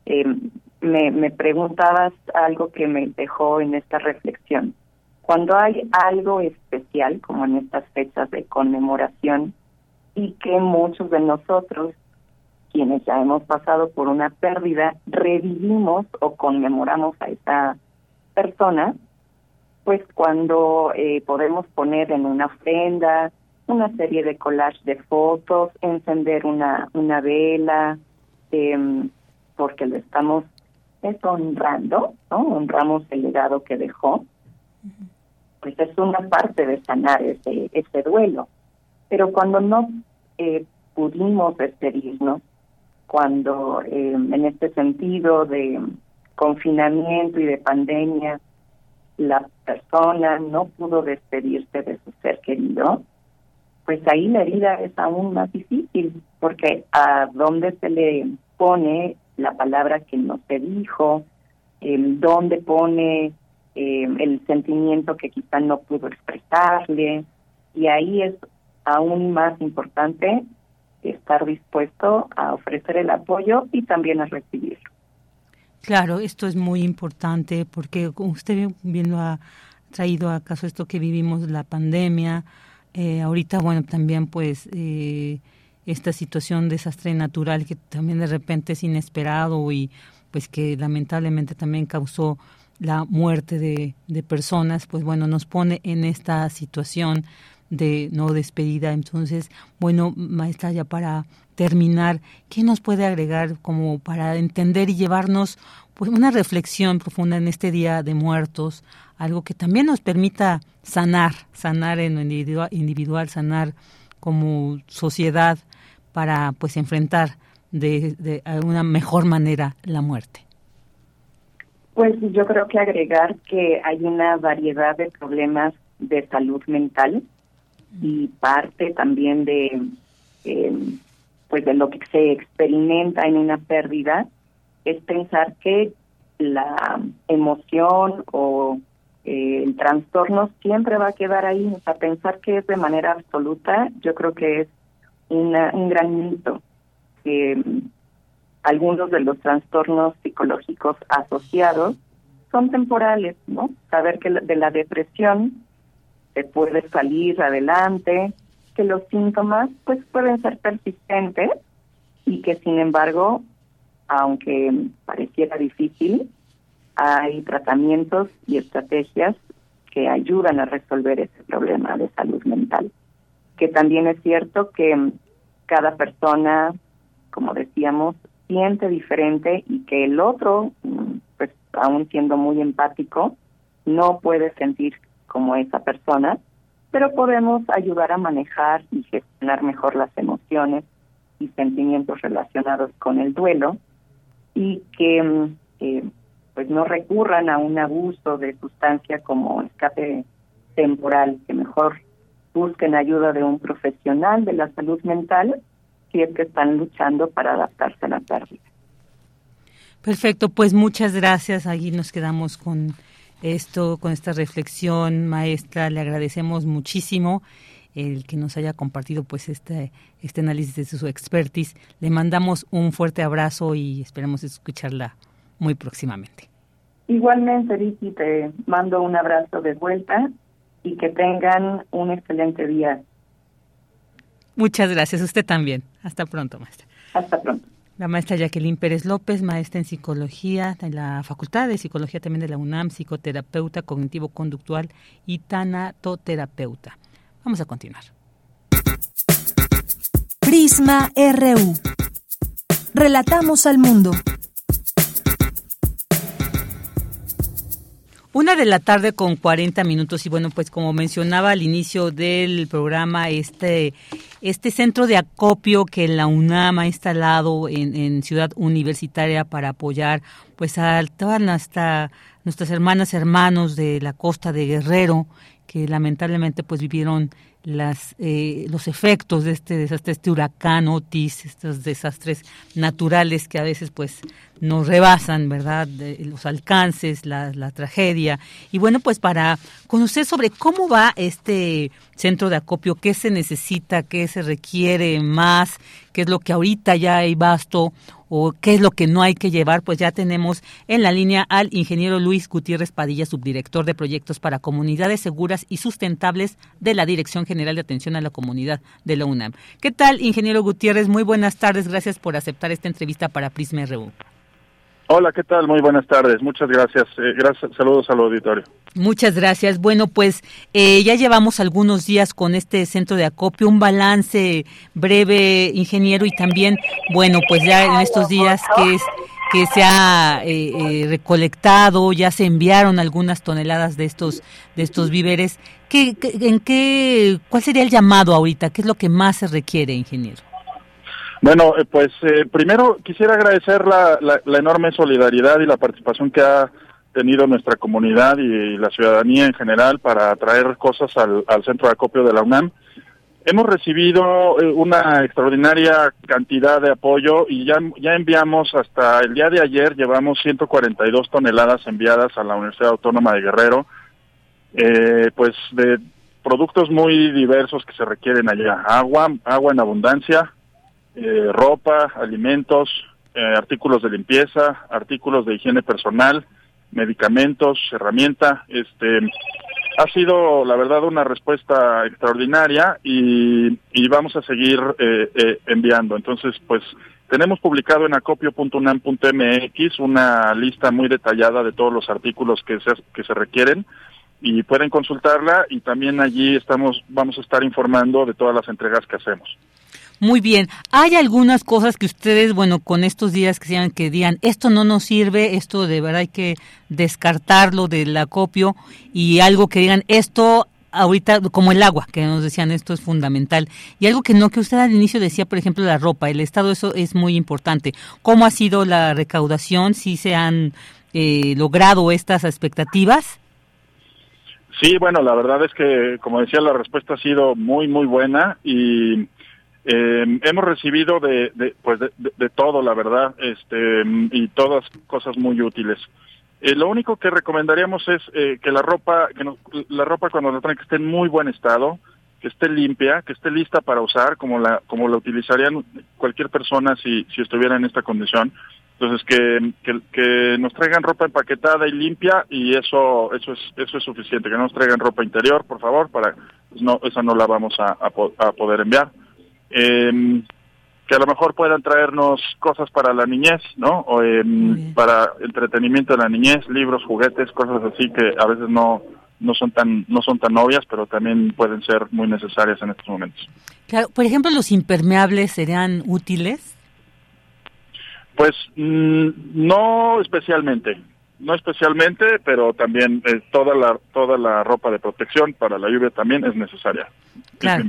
Em, me, me preguntabas algo que me dejó en esta reflexión. Cuando hay algo especial, como en estas fechas de conmemoración, y que muchos de nosotros, quienes ya hemos pasado por una pérdida, revivimos o conmemoramos a esa personas, pues cuando eh, podemos poner en una ofrenda una serie de collage de fotos, encender una, una vela, eh, porque lo estamos honrando, ¿no? Honramos el legado que dejó. Pues es una parte de sanar ese, ese duelo. Pero cuando no eh, pudimos despedirnos, cuando eh, en este sentido de confinamiento y de pandemia, la persona no pudo despedirse de su ser querido, pues ahí la herida es aún más difícil, porque a dónde se le pone la palabra que no se dijo, el dónde pone eh, el sentimiento que quizá no pudo expresarle, y ahí es aún más importante estar dispuesto a ofrecer el apoyo y también a recibirlo. Claro, esto es muy importante porque usted bien lo ha traído a caso esto que vivimos la pandemia, eh, ahorita bueno también pues eh, esta situación de desastre natural que también de repente es inesperado y pues que lamentablemente también causó la muerte de, de personas, pues bueno, nos pone en esta situación de no despedida. Entonces, bueno, maestra, ya para terminar, ¿qué nos puede agregar como para entender y llevarnos pues una reflexión profunda en este día de muertos, algo que también nos permita sanar, sanar en lo individual, individual sanar como sociedad para pues enfrentar de, de una mejor manera la muerte? Pues yo creo que agregar que hay una variedad de problemas de salud mental y parte también de eh, pues de lo que se experimenta en una pérdida es pensar que la emoción o eh, el trastorno siempre va a quedar ahí, o sea, pensar que es de manera absoluta, yo creo que es una, un gran mito. Eh, algunos de los trastornos psicológicos asociados son temporales, ¿no? Saber que de la depresión se puede salir adelante, que los síntomas pues pueden ser persistentes y que sin embargo, aunque pareciera difícil, hay tratamientos y estrategias que ayudan a resolver ese problema de salud mental. Que también es cierto que cada persona, como decíamos, siente diferente y que el otro, pues aún siendo muy empático, no puede sentir como esa persona, pero podemos ayudar a manejar y gestionar mejor las emociones y sentimientos relacionados con el duelo y que mm, eh, pues no recurran a un abuso de sustancia como escape temporal, que mejor busquen ayuda de un profesional de la salud mental si es que están luchando para adaptarse a la pérdida. Perfecto, pues muchas gracias. Ahí nos quedamos con esto, con esta reflexión, maestra. Le agradecemos muchísimo el que nos haya compartido pues este, este análisis de su expertise. Le mandamos un fuerte abrazo y esperamos escucharla muy próximamente. Igualmente, Vicky, te mando un abrazo de vuelta y que tengan un excelente día. Muchas gracias, usted también. Hasta pronto, maestra. Hasta pronto. La maestra Jacqueline Pérez López, maestra en psicología de la Facultad de Psicología también de la UNAM, psicoterapeuta cognitivo-conductual y tanatoterapeuta. Vamos a continuar. Prisma RU. Relatamos al mundo. Una de la tarde con 40 minutos y bueno, pues como mencionaba al inicio del programa, este, este centro de acopio que la UNAM ha instalado en, en Ciudad Universitaria para apoyar pues a todas nuestra, nuestras hermanas hermanos de la costa de Guerrero que lamentablemente pues vivieron las, eh, los efectos de este desastre, este huracán Otis, estos desastres naturales que a veces pues nos rebasan, ¿verdad? los alcances, la, la tragedia. Y bueno, pues para conocer sobre cómo va este centro de acopio, qué se necesita, qué se requiere más, qué es lo que ahorita ya hay basto o qué es lo que no hay que llevar, pues ya tenemos en la línea al ingeniero Luis Gutiérrez Padilla, subdirector de proyectos para comunidades seguras y sustentables de la Dirección General de Atención a la Comunidad de la UNAM. ¿Qué tal, ingeniero Gutiérrez? Muy buenas tardes, gracias por aceptar esta entrevista para Prisma RU. Hola, ¿qué tal? Muy buenas tardes. Muchas gracias. Eh, gracias. Saludos al auditorio. Muchas gracias. Bueno, pues eh, ya llevamos algunos días con este centro de acopio, un balance breve, ingeniero, y también, bueno, pues ya en estos días que es que se ha eh, recolectado, ya se enviaron algunas toneladas de estos de estos víveres. ¿Qué, en qué, cuál sería el llamado ahorita? ¿Qué es lo que más se requiere, ingeniero? Bueno, pues primero quisiera agradecer la, enorme solidaridad y la participación que ha tenido nuestra comunidad y la ciudadanía en general para traer cosas al, al centro de acopio de la UNAM. Hemos recibido eh, una extraordinaria cantidad de apoyo y ya, ya enviamos hasta el día de ayer, llevamos 142 toneladas enviadas a la Universidad Autónoma de Guerrero, eh, pues de productos muy diversos que se requieren allá. Agua, agua en abundancia, eh, ropa, alimentos, artículos de limpieza, artículos de higiene personal, medicamentos, herramienta, este ha sido, la verdad, una respuesta extraordinaria y, vamos a seguir eh, eh, enviando. Entonces, pues tenemos publicado en acopio.unam.mx una lista muy detallada de todos los artículos que se, que se requieren y pueden consultarla y también allí estamos vamos a estar informando de todas las entregas que hacemos. Muy bien. ¿Hay algunas cosas que ustedes, bueno, con estos días que sean que digan, esto no nos sirve, esto de verdad hay que descartarlo del acopio y algo que digan, esto ahorita, como el agua, que nos decían, esto es fundamental. Y algo que no, que usted al inicio decía, por ejemplo, la ropa, el Estado, eso es muy importante. ¿Cómo ha sido la recaudación? ¿Si se han eh, logrado estas expectativas? Sí, bueno, la verdad es que, como decía, la respuesta ha sido muy, muy buena y eh, hemos recibido de, pues de, todo, la verdad, este, y todas cosas muy útiles. Eh, lo único que recomendaríamos es eh, que la ropa, que la ropa cuando la traen que esté en muy buen estado, que esté limpia, que esté lista para usar, como la, como la utilizarían cualquier persona si, si estuviera en esta condición. Entonces que, que, nos traigan ropa empaquetada y limpia y eso, eso es, eso es suficiente. Que no nos traigan ropa interior, por favor, para, pues no, esa no la vamos a poder enviar eh, que a lo mejor puedan traernos cosas para la niñez, ¿no? O em, para entretenimiento de la niñez, libros, juguetes, cosas así que a veces no no son tan no son tan obvias, pero también pueden ser muy necesarias en estos momentos. Claro, por ejemplo, los impermeables serían útiles. Pues mm, no especialmente, no especialmente, pero también eh, toda la toda la ropa de protección para la lluvia también es necesaria. Claro.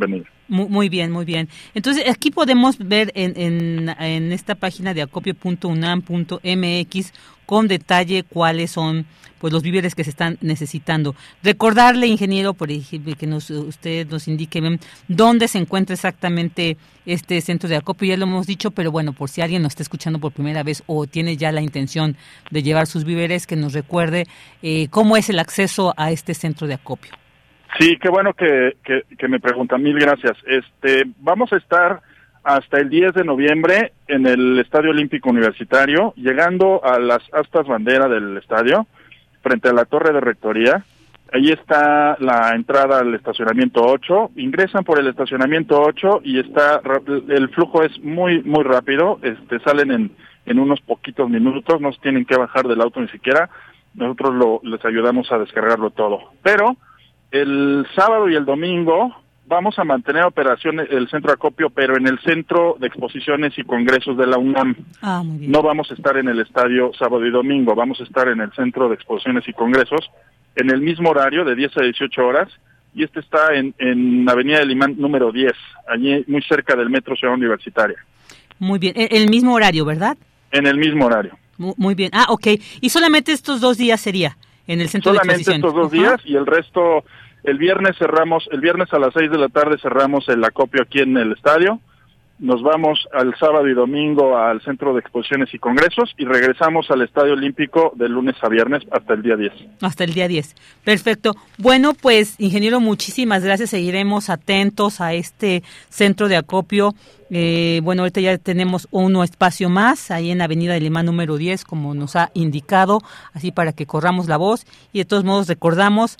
Muy, bien, muy bien. Entonces, aquí podemos ver en, en, esta página de acopio.unam.mx con detalle cuáles son pues los víveres que se están necesitando. Recordarle, ingeniero, por ejemplo, que nos, usted nos indique dónde se encuentra exactamente este centro de acopio. Ya lo hemos dicho, pero bueno, por si alguien nos está escuchando por primera vez o tiene ya la intención de llevar sus víveres, que nos recuerde eh, cómo es el acceso a este centro de acopio. Sí, qué bueno que, que, me preguntan. Mil gracias. Este, vamos a estar hasta el 10 de noviembre en el Estadio Olímpico Universitario, llegando a las astas bandera del estadio, frente a la torre de rectoría. Ahí está la entrada al estacionamiento 8. Ingresan por el estacionamiento 8 y está el flujo es muy muy rápido. Este salen en, en unos poquitos minutos, no tienen que bajar del auto ni siquiera. Nosotros lo, les ayudamos a descargarlo todo. Pero el sábado y el domingo vamos a mantener operación el centro de acopio, pero en el centro de exposiciones y congresos de la UNAM. Ah, no vamos a estar en el estadio sábado y domingo, vamos a estar en el centro de exposiciones y congresos en el mismo horario de 10 a 18 horas y este está en, en Avenida del Imán número 10, allí muy cerca del Metro Ciudad Universitaria. Muy bien, e, el mismo horario, ¿verdad? En el mismo horario. Muy bien. Ah, ok. ¿Y solamente estos dos días sería? en el centro Solamente estos dos días y el resto, el viernes cerramos, el viernes a las seis de la tarde cerramos el acopio aquí en el estadio. Nos vamos al sábado y domingo al Centro de Exposiciones y Congresos y regresamos al Estadio Olímpico de lunes a viernes hasta el día 10. Hasta el día 10. Perfecto. Bueno, pues, ingeniero, muchísimas gracias. Seguiremos atentos a este centro de acopio. Eh, bueno, ahorita ya tenemos uno espacio más ahí en Avenida de Lima número 10, como nos ha indicado, así para que corramos la voz. Y de todos modos, recordamos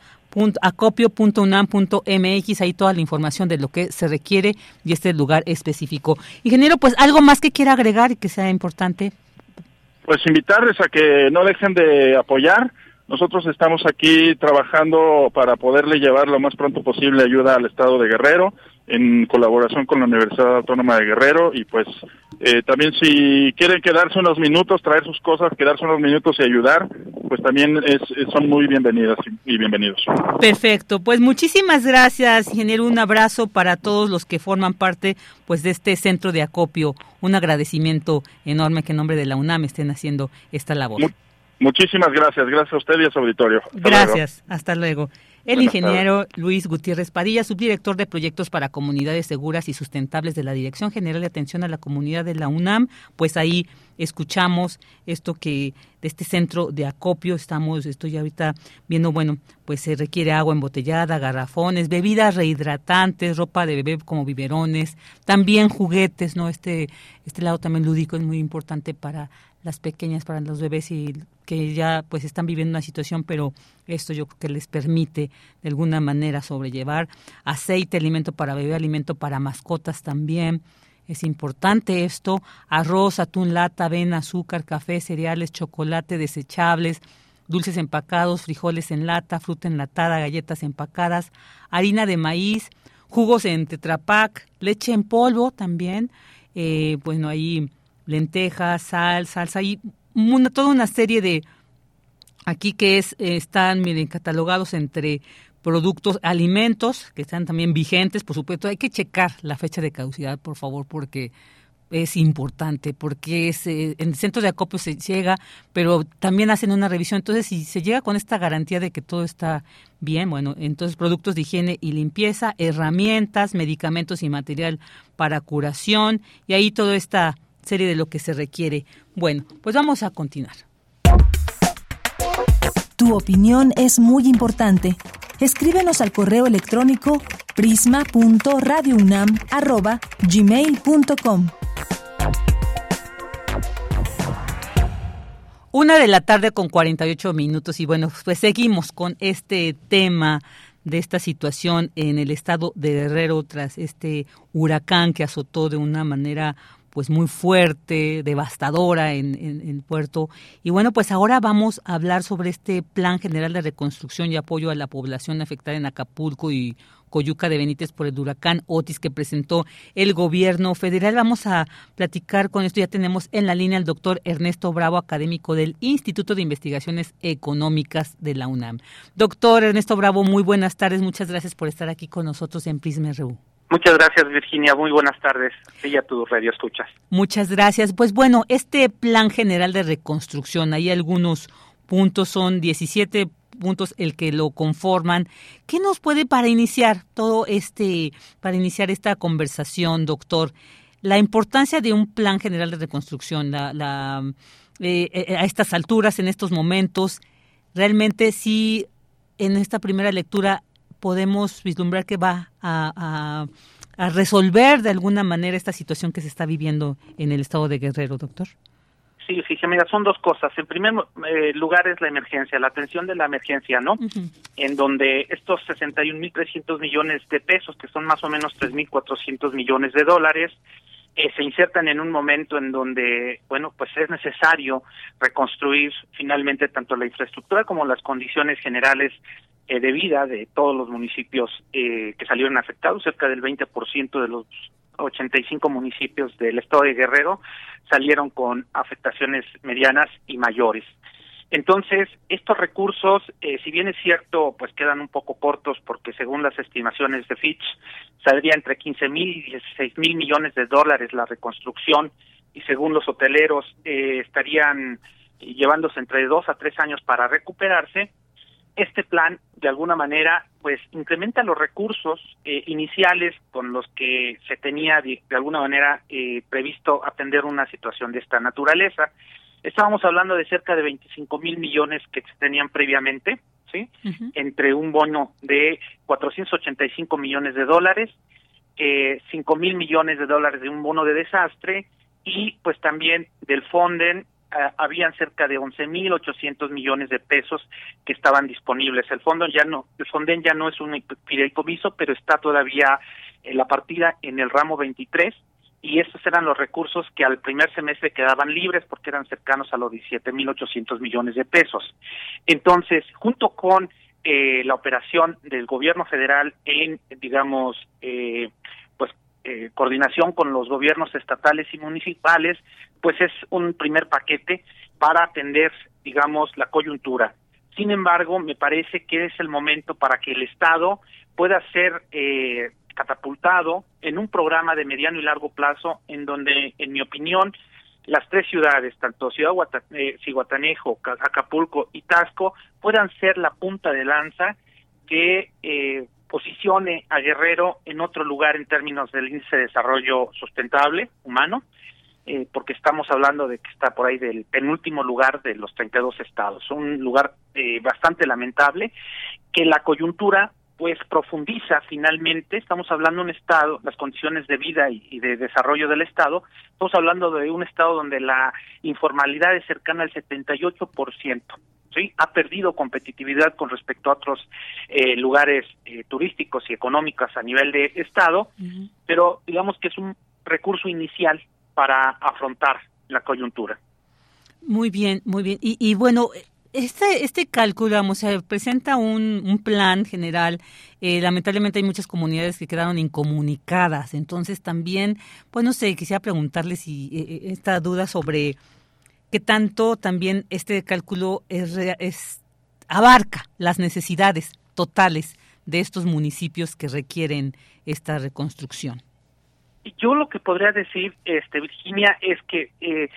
acopio.unam.mx, ahí toda la información de lo que se requiere y este lugar específico. Ingeniero, pues algo más que quiera agregar y que sea importante. Pues invitarles a que no dejen de apoyar. Nosotros estamos aquí trabajando para poderle llevar lo más pronto posible ayuda al Estado de Guerrero en colaboración con la Universidad Autónoma de Guerrero y pues eh, también si quieren quedarse unos minutos, traer sus cosas, quedarse unos minutos y ayudar, pues también es, son muy bienvenidas y bienvenidos. Perfecto, pues muchísimas gracias, ingeniero, un abrazo para todos los que forman parte pues de este centro de acopio, un agradecimiento enorme que en nombre de la UNAM estén haciendo esta labor. Muchísimas gracias, gracias a usted y a su auditorio. gracias, hasta luego. El ingeniero Luis Gutiérrez Padilla, subdirector de proyectos para comunidades seguras y sustentables de la Dirección General de Atención a la Comunidad de la UNAM, pues ahí escuchamos esto que de este centro de acopio estamos, estoy ahorita viendo, bueno, pues se requiere agua embotellada, garrafones, bebidas rehidratantes, ropa de bebé como biberones, también juguetes, ¿no? Este, este lado también lúdico es muy importante para las pequeñas, para los bebés y que ya pues están viviendo una situación, pero esto yo creo que les permite de alguna manera sobrellevar. Aceite, alimento para bebé, alimento para mascotas también. Es importante esto, arroz, atún, lata, avena, azúcar, café, cereales, chocolate, desechables, dulces empacados, frijoles en lata, fruta enlatada, galletas empacadas, harina de maíz, jugos en tetrapac, leche en polvo también, eh, bueno, ahí lentejas, sal, salsa y toda una serie de aquí que es están miren catalogados entre productos, alimentos que están también vigentes, por supuesto, hay que checar la fecha de caducidad, por favor, porque es importante, porque es, eh, en centros de acopio se llega, pero también hacen una revisión. Entonces, si se llega con esta garantía de que todo está bien, bueno, entonces productos de higiene y limpieza, herramientas, medicamentos y material para curación, y ahí toda esta serie de lo que se requiere. Bueno, pues vamos a continuar. Tu opinión es muy importante. Escríbenos al correo electrónico prisma.radiounam@gmail.com. Una de la tarde con 48 minutos y bueno, pues seguimos con este tema de esta situación en el estado de Guerrero tras este huracán que azotó de una manera pues muy fuerte, devastadora en, el puerto. Y bueno, pues ahora vamos a hablar sobre este plan general de reconstrucción y apoyo a la población afectada en Acapulco y Coyuca de Benítez por el huracán Otis que presentó el gobierno federal. Vamos a platicar con esto. Ya tenemos en la línea al doctor Ernesto Bravo, académico del Instituto de Investigaciones Económicas de la UNAM. Doctor Ernesto Bravo, muy buenas tardes. Muchas gracias por estar aquí con nosotros en Prisma RU. Muchas gracias, Virginia. Muy buenas tardes. Sí, a tu radio escuchas. Muchas gracias. Pues bueno, este plan general de reconstrucción, hay algunos puntos, son 17 puntos el que lo conforman. ¿Qué nos puede para iniciar todo este, para iniciar esta conversación, doctor? La importancia de un plan general de reconstrucción, la, la eh, eh, a estas alturas, en estos momentos, realmente sí, en esta primera lectura podemos vislumbrar que va a, resolver de alguna manera esta situación que se está viviendo en el estado de Guerrero, doctor? Sí, fíjese, mira, son dos cosas. En primer eh, lugar es la emergencia, la atención de la emergencia, ¿no? En donde estos 61.300 millones de pesos, que son más o menos 3.400 millones de dólares, eh, se insertan en un momento en donde, bueno, pues es necesario reconstruir finalmente tanto la infraestructura como las condiciones generales eh, de vida de todos los municipios eh, que salieron afectados, cerca del 20% de los 85 municipios del estado de Guerrero salieron con afectaciones medianas y mayores. Entonces, estos recursos, eh, si bien es cierto, pues quedan un poco cortos porque según las estimaciones de Fitch, saldría entre 15 mil y 16 mil millones de dólares la reconstrucción y según los hoteleros eh, estarían llevándose entre dos a tres años para recuperarse, este plan de alguna manera pues incrementa los recursos eh, iniciales con los que se tenía de, alguna manera eh, previsto atender una situación de esta naturaleza. Estábamos hablando de cerca de 25 mil millones que se tenían previamente, ¿sí? Entre un bono de 485 millones de dólares, eh, 5 mil millones de dólares de un bono de desastre y pues también del Fonden habían cerca de 11.800 millones de pesos que estaban disponibles. El fondo ya no, el Fonden ya no es un fideicomiso, pero está todavía en la partida en el ramo 23 y estos eran los recursos que al primer semestre quedaban libres porque eran cercanos a los 17.800 millones de pesos. Entonces, junto con eh, la operación del gobierno federal en, digamos, eh, eh, coordinación con los gobiernos estatales y municipales, pues es un primer paquete para atender, digamos, la coyuntura. Sin embargo, me parece que es el momento para que el Estado pueda ser eh, catapultado en un programa de mediano y largo plazo en donde, en mi opinión, las tres ciudades, tanto Ciudad eh, Acapulco y Tasco, puedan ser la punta de lanza que eh, posicione a Guerrero en otro lugar en términos del índice de desarrollo sustentable humano, eh, porque estamos hablando de que está por ahí del penúltimo lugar de los 32 estados, un lugar eh, bastante lamentable, que la coyuntura pues profundiza finalmente, estamos hablando de un estado, las condiciones de vida y, de desarrollo del estado, estamos hablando de un estado donde la informalidad es cercana al 78%. ¿Sí? ha perdido competitividad con respecto a otros eh, lugares eh, turísticos y económicos a nivel de estado, pero digamos que es un recurso inicial para afrontar la coyuntura. Muy bien, muy bien. Y, y bueno, este, este cálculo, vamos, se presenta un, plan general. Eh, lamentablemente hay muchas comunidades que quedaron incomunicadas. Entonces también, pues no quisiera preguntarle si eh, eh, esta duda sobre qué tanto también este cálculo es, es abarca las necesidades totales de estos municipios que requieren esta reconstrucción. Yo lo que podría decir, este Virginia, es que eh,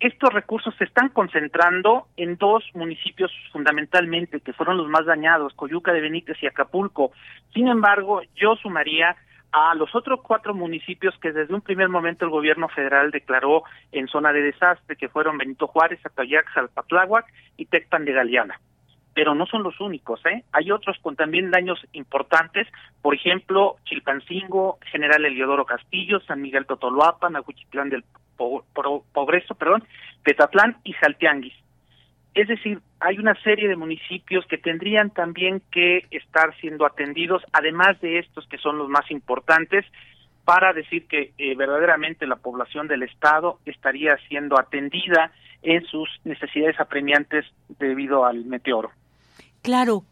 estos recursos se están concentrando en dos municipios fundamentalmente, que fueron los más dañados, Coyuca de Benítez y Acapulco. Sin embargo, yo sumaría a los otros cuatro municipios que desde un primer momento el gobierno federal declaró en zona de desastre, que fueron Benito Juárez, Atayac, Salpatláhuac y Tecpan de Galeana. Pero no son los únicos, ¿eh? Hay otros con también daños importantes, por ejemplo, Chilpancingo, General Eliodoro Castillo, San Miguel Totoloapan, Aguchitlán del Progreso, perdón, Petatlán y Saltianguis. Es decir, hay una serie de municipios que tendrían también que estar siendo atendidos, además de estos que son los más importantes, para decir que eh, verdaderamente la población del Estado estaría siendo atendida en sus necesidades apremiantes debido al meteoro. Claro,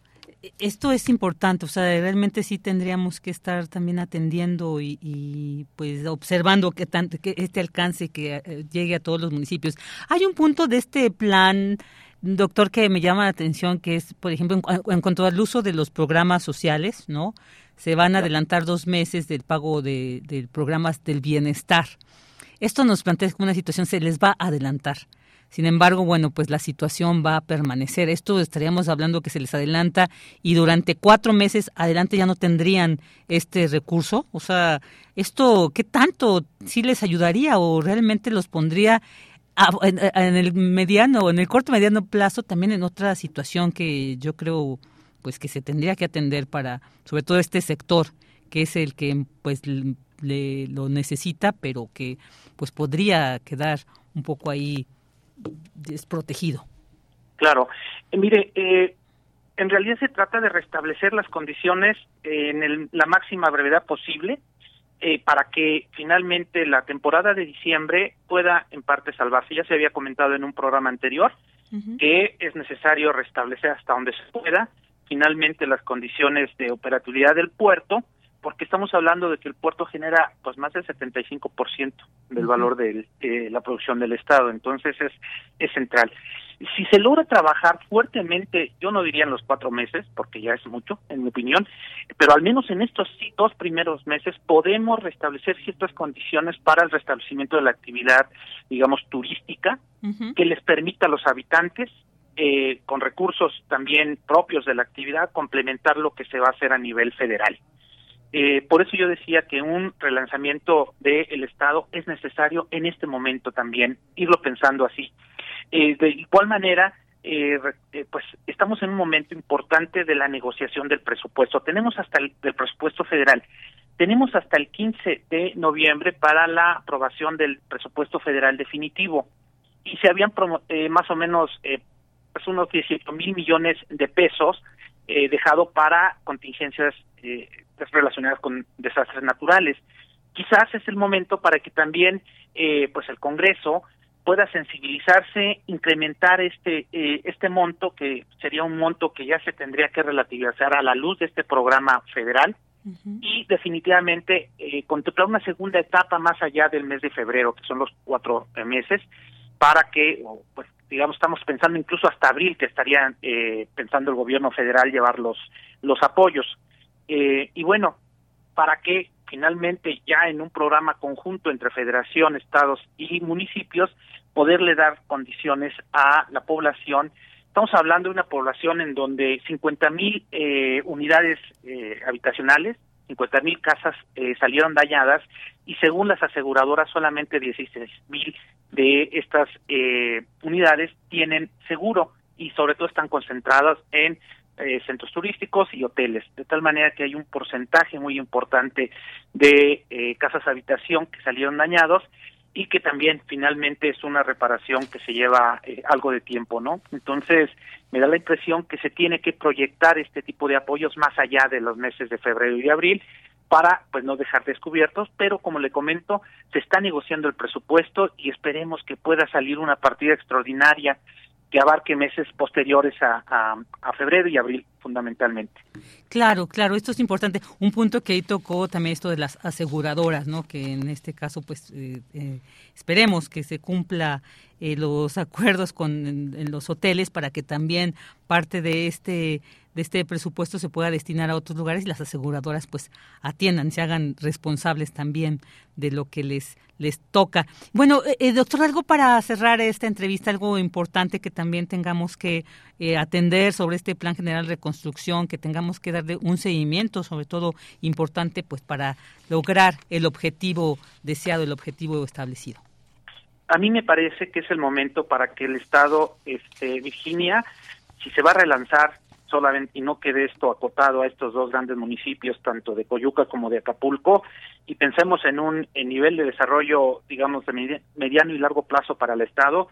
esto es importante, o sea, realmente sí tendríamos que estar también atendiendo y, pues observando que, tanto, que este alcance que eh, llegue a todos los municipios. Hay un punto de este plan, doctor, que me llama la atención, que es, por ejemplo, en, cuanto al uso de los programas sociales, ¿no? Se van a adelantar dos meses del pago de, de programas del bienestar. Esto nos plantea una situación se les va a adelantar. Sin embargo, bueno, pues la situación va a permanecer. Esto estaríamos hablando que se les adelanta y durante cuatro meses adelante ya no tendrían este recurso. O sea, esto, ¿qué tanto sí les ayudaría o realmente los pondría en, el mediano o en el corto mediano plazo también en otra situación que yo creo pues que se tendría que atender para sobre todo este sector que es el que pues le, lo necesita pero que pues podría quedar un poco ahí desprotegido. Claro. Eh, mire, eh, en realidad se trata de restablecer las condiciones en la máxima brevedad posible eh, para que finalmente la temporada de diciembre pueda en parte salvarse. Ya se había comentado en un programa anterior que es necesario restablecer hasta donde se pueda finalmente las condiciones de operatividad del puerto porque estamos hablando de que el puerto genera pues más del 75% del valor de la producción del Estado, entonces es, es central. Si se logra trabajar fuertemente, yo no diría en los cuatro meses, porque ya es mucho, en mi opinión, pero al menos en estos dos primeros meses podemos restablecer ciertas condiciones para el restablecimiento de la actividad, digamos, turística, que les permita a los habitantes eh, con recursos también propios de la actividad, complementar lo que se va a hacer a nivel federal. Eh, por eso yo decía que un relanzamiento del Estado es necesario en este momento también, irlo pensando así. Eh, de igual manera, eh, pues estamos en un momento importante de la negociación del presupuesto. Tenemos hasta el del presupuesto federal. Tenemos hasta el 15 de noviembre para la aprobación del presupuesto federal definitivo y se habían más o menos pues unos 18 mil millones de pesos dejado para contingencias eh, relacionadas con desastres naturales. Quizás es el momento para que también eh, pues el Congreso pueda sensibilizarse, incrementar este eh, este monto que sería un monto que ya se tendría que relativizar a la luz de este programa federal y definitivamente eh, contemplar una segunda etapa más allá del mes de febrero, que son los cuatro meses, para que, pues digamos, estamos pensando incluso hasta abril que estaría eh, pensando el gobierno federal llevar los los apoyos. Eh, y bueno, para que finalmente ya en un programa conjunto entre federación, estados y municipios, poderle dar condiciones a la población. Estamos hablando de una población en donde 50 mil eh, unidades eh, habitacionales, 50 mil casas eh, salieron dañadas y según las aseguradoras solamente 16 mil de estas eh, unidades tienen seguro y sobre todo están concentradas en eh, centros turísticos y hoteles, de tal manera que hay un porcentaje muy importante de eh, casas habitación que salieron dañados y que también finalmente es una reparación que se lleva eh, algo de tiempo, ¿no? Entonces, me da la impresión que se tiene que proyectar este tipo de apoyos más allá de los meses de febrero y abril para pues no dejar descubiertos, pero como le comento, se está negociando el presupuesto y esperemos que pueda salir una partida extraordinaria que abarque meses posteriores a, febrero y abril fundamentalmente. Claro, claro, esto es importante. Un punto que ahí tocó también esto de las aseguradoras, ¿no? Que en este caso, pues, eh, eh, esperemos que se cumpla eh, los acuerdos con en, los hoteles para que también parte de este de este presupuesto se pueda destinar a otros lugares y las aseguradoras pues atiendan, se hagan responsables también de lo que les les toca. Bueno, eh, eh, doctor, algo para cerrar esta entrevista, algo importante que también tengamos que eh, atender sobre este plan general de reconstrucción, que tengamos que darle un seguimiento, sobre todo importante, pues para lograr el objetivo deseado, el objetivo establecido. A mí me parece que es el momento para que el Estado, este, Virginia, si se va a relanzar solamente y no quede esto acotado a estos dos grandes municipios, tanto de Coyuca como de Acapulco, y pensemos en un nivel de desarrollo, digamos, de mediano y largo plazo para el Estado,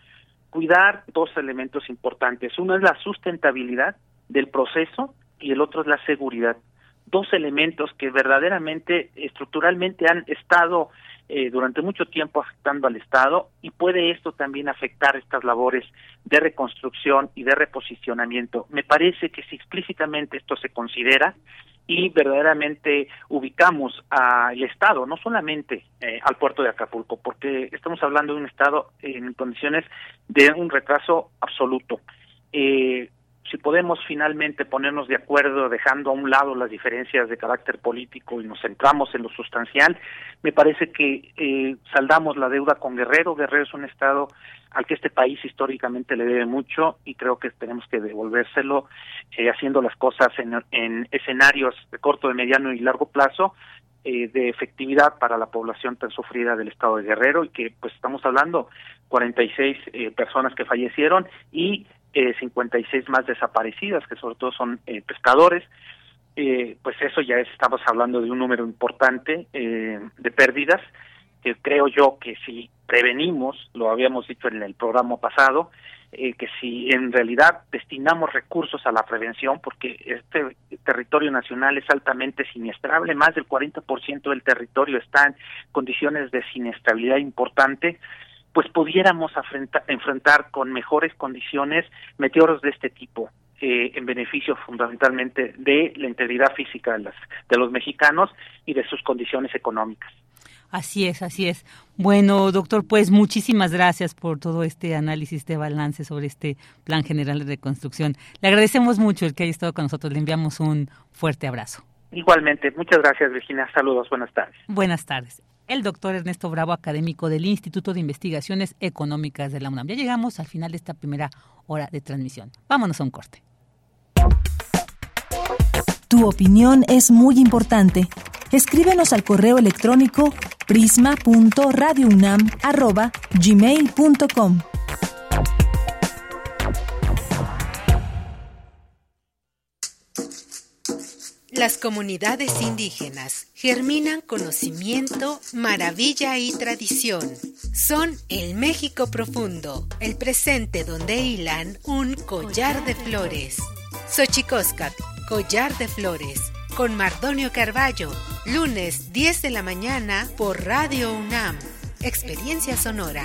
cuidar dos elementos importantes. Uno es la sustentabilidad del proceso y el otro es la seguridad. Dos elementos que verdaderamente estructuralmente han estado eh, durante mucho tiempo afectando al Estado y puede esto también afectar estas labores de reconstrucción y de reposicionamiento. Me parece que si explícitamente esto se considera y verdaderamente ubicamos al Estado, no solamente eh, al puerto de Acapulco, porque estamos hablando de un Estado en condiciones de un retraso absoluto. Eh, si podemos finalmente ponernos de acuerdo dejando a un lado las diferencias de carácter político y nos centramos en lo sustancial, me parece que eh, saldamos la deuda con Guerrero. Guerrero es un estado al que este país históricamente le debe mucho y creo que tenemos que devolvérselo eh, haciendo las cosas en, en, escenarios de corto, de mediano y largo plazo eh, de efectividad para la población tan sufrida del estado de Guerrero y que pues estamos hablando 46 eh, personas que fallecieron y eh, 56 más desaparecidas, que sobre todo son eh, pescadores. Eh, pues eso ya estamos hablando de un número importante eh, de pérdidas, que creo yo que si prevenimos, lo habíamos dicho en el programa pasado, eh, que si en realidad destinamos recursos a la prevención, porque este territorio nacional es altamente siniestrable, más del 40% del territorio está en condiciones de siniestrabilidad importante, pues pudiéramos enfrentar con mejores condiciones meteoros de este tipo, eh, en beneficio fundamentalmente de la integridad física de, las, de los mexicanos y de sus condiciones económicas. Así es, así es. Bueno, doctor, pues muchísimas gracias por todo este análisis de balance sobre este Plan General de Reconstrucción. Le agradecemos mucho el que haya estado con nosotros. Le enviamos un fuerte abrazo. Igualmente, muchas gracias, Virginia. Saludos, buenas tardes. Buenas tardes el doctor Ernesto Bravo, académico del Instituto de Investigaciones Económicas de la UNAM. Ya llegamos al final de esta primera hora de transmisión. Vámonos a un corte. Tu opinión es muy importante. Escríbenos al correo electrónico prisma.radiounam@gmail.com. Las comunidades indígenas germinan conocimiento, maravilla y tradición. Son el México profundo, el presente donde hilan un collar de flores. Xochicóscat, collar de flores, con Mardonio Carballo, lunes 10 de la mañana por Radio UNAM. Experiencia sonora.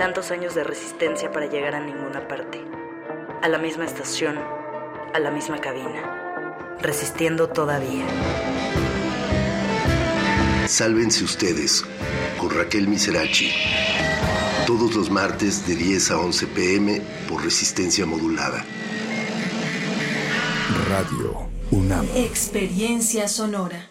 Tantos años de resistencia para llegar a ninguna parte. A la misma estación, a la misma cabina. Resistiendo todavía. Sálvense ustedes con Raquel Miserachi. Todos los martes de 10 a 11 pm por resistencia modulada. Radio UNAM. Experiencia sonora.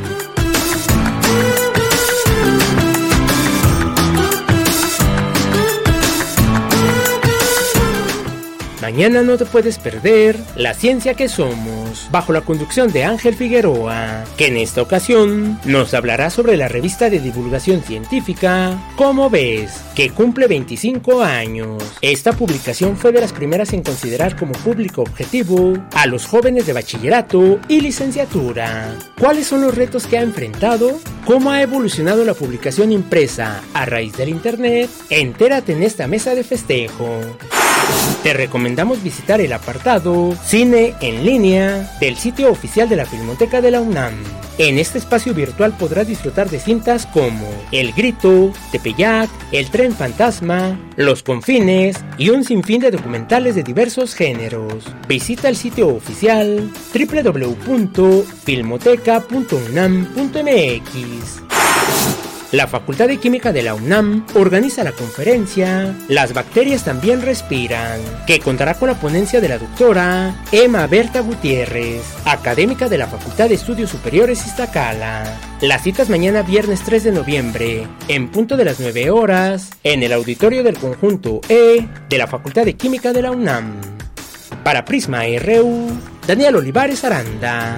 Mañana no te puedes perder La Ciencia que Somos, bajo la conducción de Ángel Figueroa, que en esta ocasión nos hablará sobre la revista de divulgación científica Como ves, que cumple 25 años. Esta publicación fue de las primeras en considerar como público objetivo a los jóvenes de bachillerato y licenciatura. ¿Cuáles son los retos que ha enfrentado? ¿Cómo ha evolucionado la publicación impresa a raíz del Internet? Entérate en esta mesa de festejo. Te recomendamos visitar el apartado Cine en línea del sitio oficial de la Filmoteca de la UNAM. En este espacio virtual podrás disfrutar de cintas como El Grito, Tepeyac, El Tren Fantasma, Los Confines y un sinfín de documentales de diversos géneros. Visita el sitio oficial www.filmoteca.unam.mx. La Facultad de Química de la UNAM organiza la conferencia Las bacterias también respiran, que contará con la ponencia de la doctora Emma Berta Gutiérrez, académica de la Facultad de Estudios Superiores Iztacala. Las citas mañana viernes 3 de noviembre, en punto de las 9 horas, en el auditorio del conjunto E de la Facultad de Química de la UNAM. Para Prisma RU, Daniel Olivares Aranda.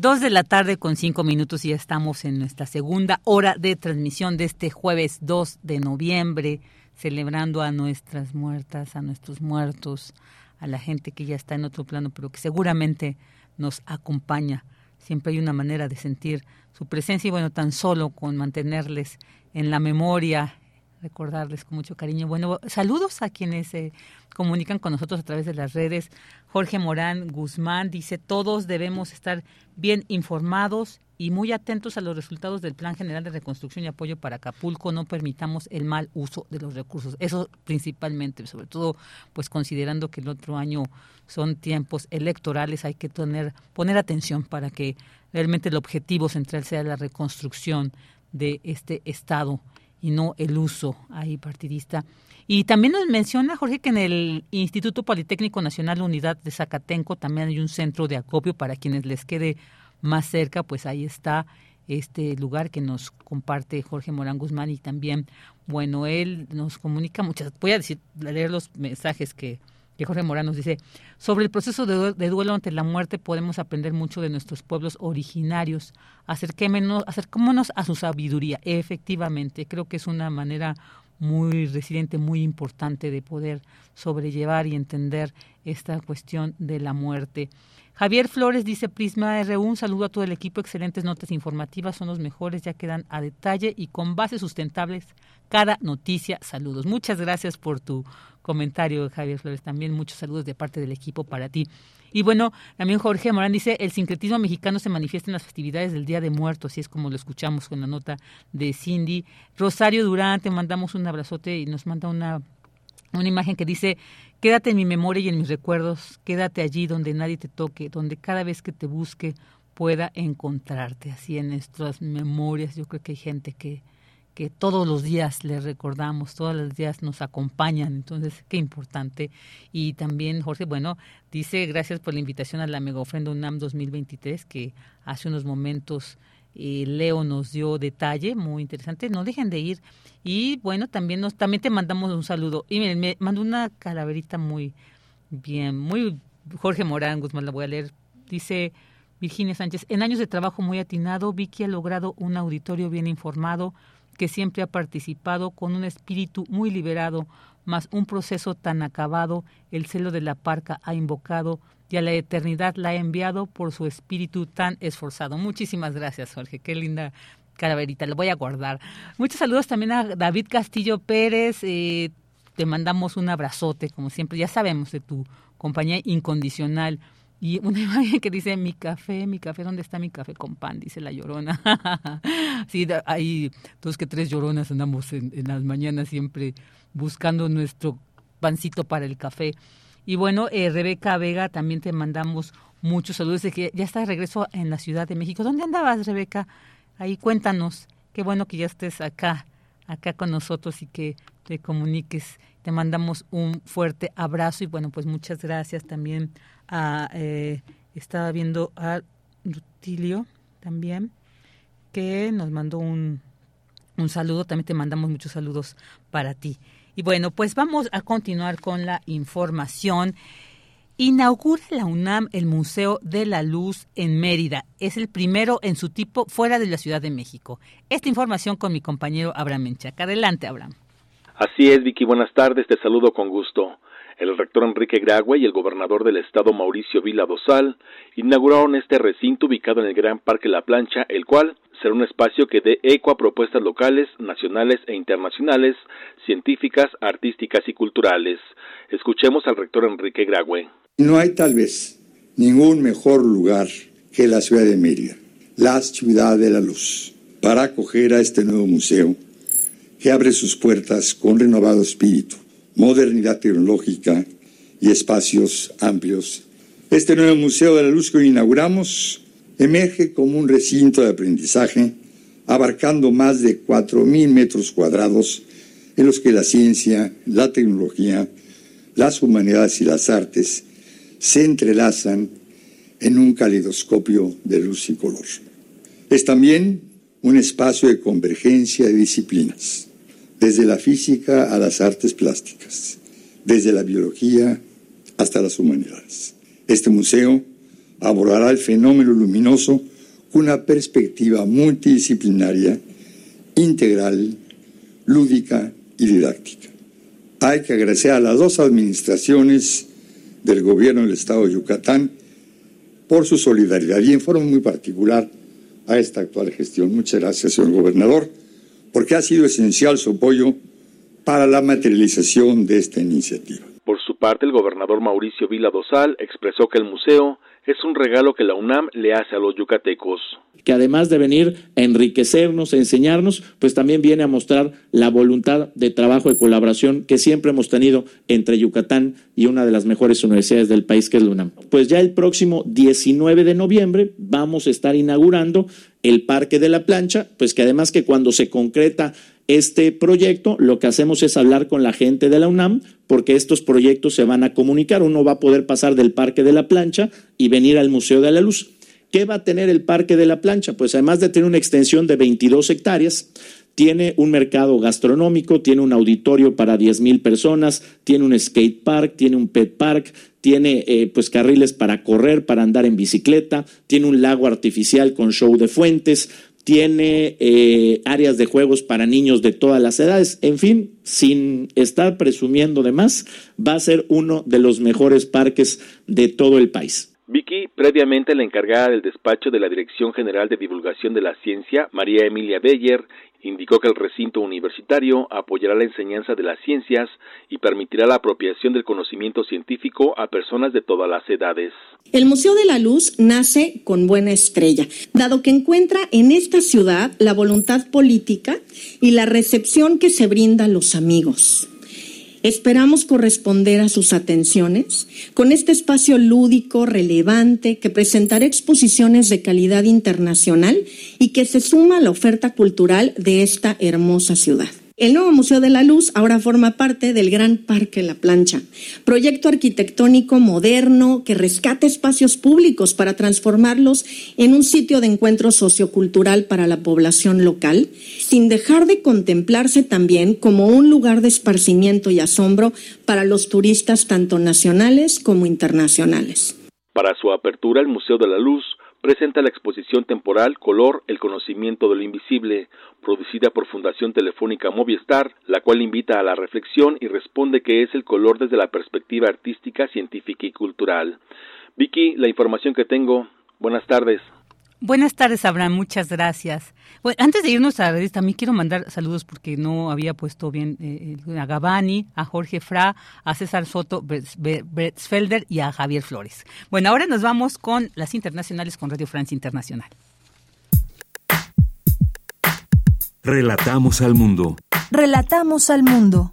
Dos de la tarde con cinco minutos y ya estamos en nuestra segunda hora de transmisión de este jueves 2 de noviembre, celebrando a nuestras muertas, a nuestros muertos, a la gente que ya está en otro plano, pero que seguramente nos acompaña. Siempre hay una manera de sentir su presencia y bueno, tan solo con mantenerles en la memoria, recordarles con mucho cariño. Bueno, saludos a quienes se comunican con nosotros a través de las redes. Jorge Morán Guzmán dice, todos debemos estar bien informados y muy atentos a los resultados del Plan General de Reconstrucción y Apoyo para Acapulco. No permitamos el mal uso de los recursos. Eso principalmente, sobre todo, pues considerando que el otro año son tiempos electorales, hay que tener, poner atención para que realmente el objetivo central sea la reconstrucción de este Estado y no el uso ahí partidista. Y también nos menciona, Jorge, que en el Instituto Politécnico Nacional Unidad de Zacatenco también hay un centro de acopio para quienes les quede más cerca, pues ahí está este lugar que nos comparte Jorge Morán Guzmán y también, bueno, él nos comunica muchas, voy a decir, leer los mensajes que, que Jorge Morán nos dice, sobre el proceso de, duelo ante la muerte podemos aprender mucho de nuestros pueblos originarios, acerquémonos, acercémonos a su sabiduría, efectivamente, creo que es una manera muy resiliente, muy importante de poder sobrellevar y entender esta cuestión de la muerte. Javier Flores dice Prisma R1, un saludo a todo el equipo, excelentes notas informativas, son los mejores, ya quedan a detalle y con bases sustentables cada noticia. Saludos. Muchas gracias por tu comentario, Javier Flores. También muchos saludos de parte del equipo para ti. Y bueno, también Jorge Morán dice, el sincretismo mexicano se manifiesta en las festividades del Día de Muertos, así es como lo escuchamos con la nota de Cindy. Rosario Durán, te mandamos un abrazote y nos manda una una imagen que dice, quédate en mi memoria y en mis recuerdos, quédate allí donde nadie te toque, donde cada vez que te busque pueda encontrarte, así en nuestras memorias. Yo creo que hay gente que, que todos los días le recordamos, todos los días nos acompañan, entonces qué importante. Y también Jorge, bueno, dice gracias por la invitación a la Mega Ofrenda UNAM 2023 que hace unos momentos eh, Leo nos dio detalle muy interesante. No dejen de ir. Y bueno, también nos también te mandamos un saludo. Y miren, me mandó una calaverita muy bien, muy Jorge Morán, Guzmán, la voy a leer. Dice Virginia Sánchez, en años de trabajo muy atinado, Vicky ha logrado un auditorio bien informado que siempre ha participado con un espíritu muy liberado, más un proceso tan acabado, el celo de la parca ha invocado y a la eternidad la ha enviado por su espíritu tan esforzado. Muchísimas gracias, Jorge. Qué linda calaverita, lo voy a guardar. Muchos saludos también a David Castillo Pérez. Eh, te mandamos un abrazote, como siempre. Ya sabemos de tu compañía incondicional. Y una imagen que dice, mi café, mi café, ¿dónde está mi café con pan? Dice la llorona. sí, hay dos que tres lloronas andamos en, en las mañanas siempre buscando nuestro pancito para el café. Y bueno, eh, Rebeca Vega, también te mandamos muchos saludos de que ya está de regreso en la Ciudad de México. ¿Dónde andabas, Rebeca? Ahí cuéntanos. Qué bueno que ya estés acá, acá con nosotros y que te comuniques. Te mandamos un fuerte abrazo y bueno, pues muchas gracias también a, eh, estaba viendo a Rutilio también, que nos mandó un, un saludo. También te mandamos muchos saludos para ti. Y bueno, pues vamos a continuar con la información. Inaugura la UNAM el Museo de la Luz en Mérida. Es el primero en su tipo fuera de la Ciudad de México. Esta información con mi compañero Abraham Menchaca. Adelante, Abraham. Así es, Vicky. Buenas tardes. Te saludo con gusto. El rector Enrique Grague y el gobernador del estado Mauricio Vila Dosal inauguraron este recinto ubicado en el Gran Parque La Plancha, el cual será un espacio que dé eco a propuestas locales, nacionales e internacionales, científicas, artísticas y culturales. Escuchemos al rector Enrique Grague. No hay tal vez ningún mejor lugar que la ciudad de Mérida, la ciudad de la luz, para acoger a este nuevo museo que abre sus puertas con renovado espíritu, modernidad tecnológica y espacios amplios. Este nuevo Museo de la Luz que hoy inauguramos emerge como un recinto de aprendizaje abarcando más de 4.000 metros cuadrados en los que la ciencia, la tecnología, las humanidades y las artes se entrelazan en un calidoscopio de luz y color. Es también un espacio de convergencia de disciplinas, desde la física a las artes plásticas, desde la biología hasta las humanidades. Este museo abordará el fenómeno luminoso con una perspectiva multidisciplinaria, integral, lúdica y didáctica. Hay que agradecer a las dos administraciones del gobierno del Estado de Yucatán por su solidaridad y en forma muy particular a esta actual gestión. Muchas gracias, señor gobernador, porque ha sido esencial su apoyo para la materialización de esta iniciativa. Por su parte, el gobernador Mauricio Vila Dosal expresó que el museo es un regalo que la UNAM le hace a los yucatecos. Que además de venir a enriquecernos, a enseñarnos, pues también viene a mostrar la voluntad de trabajo y colaboración que siempre hemos tenido entre Yucatán y una de las mejores universidades del país, que es la UNAM. Pues ya el próximo 19 de noviembre vamos a estar inaugurando el Parque de la Plancha, pues que además que cuando se concreta este proyecto, lo que hacemos es hablar con la gente de la UNAM, porque estos proyectos se van a comunicar. Uno va a poder pasar del Parque de la Plancha y venir al Museo de la Luz. ¿Qué va a tener el Parque de la Plancha? Pues además de tener una extensión de 22 hectáreas, tiene un mercado gastronómico, tiene un auditorio para 10 mil personas, tiene un skate park, tiene un pet park, tiene eh, pues carriles para correr, para andar en bicicleta, tiene un lago artificial con show de fuentes, tiene eh, áreas de juegos para niños de todas las edades, en fin, sin estar presumiendo de más, va a ser uno de los mejores parques de todo el país. Vicky, previamente la encargada del despacho de la Dirección General de Divulgación de la Ciencia, María Emilia Beyer, Indicó que el recinto universitario apoyará la enseñanza de las ciencias y permitirá la apropiación del conocimiento científico a personas de todas las edades. El Museo de la Luz nace con buena estrella, dado que encuentra en esta ciudad la voluntad política y la recepción que se brinda a los amigos. Esperamos corresponder a sus atenciones con este espacio lúdico, relevante, que presentará exposiciones de calidad internacional y que se suma a la oferta cultural de esta hermosa ciudad. El nuevo Museo de la Luz ahora forma parte del Gran Parque La Plancha, proyecto arquitectónico moderno que rescata espacios públicos para transformarlos en un sitio de encuentro sociocultural para la población local, sin dejar de contemplarse también como un lugar de esparcimiento y asombro para los turistas tanto nacionales como internacionales. Para su apertura, el Museo de la Luz presenta la exposición temporal Color, el conocimiento de lo invisible, producida por Fundación Telefónica Movistar, la cual invita a la reflexión y responde que es el color desde la perspectiva artística, científica y cultural. Vicky, la información que tengo. Buenas tardes. Buenas tardes, Abraham. Muchas gracias. Bueno, antes de irnos a la revista, también quiero mandar saludos porque no había puesto bien eh, a Gabani, a Jorge Fra, a César Soto Bretzfelder y a Javier Flores. Bueno, ahora nos vamos con las internacionales con Radio Francia Internacional. Relatamos al mundo. Relatamos al mundo.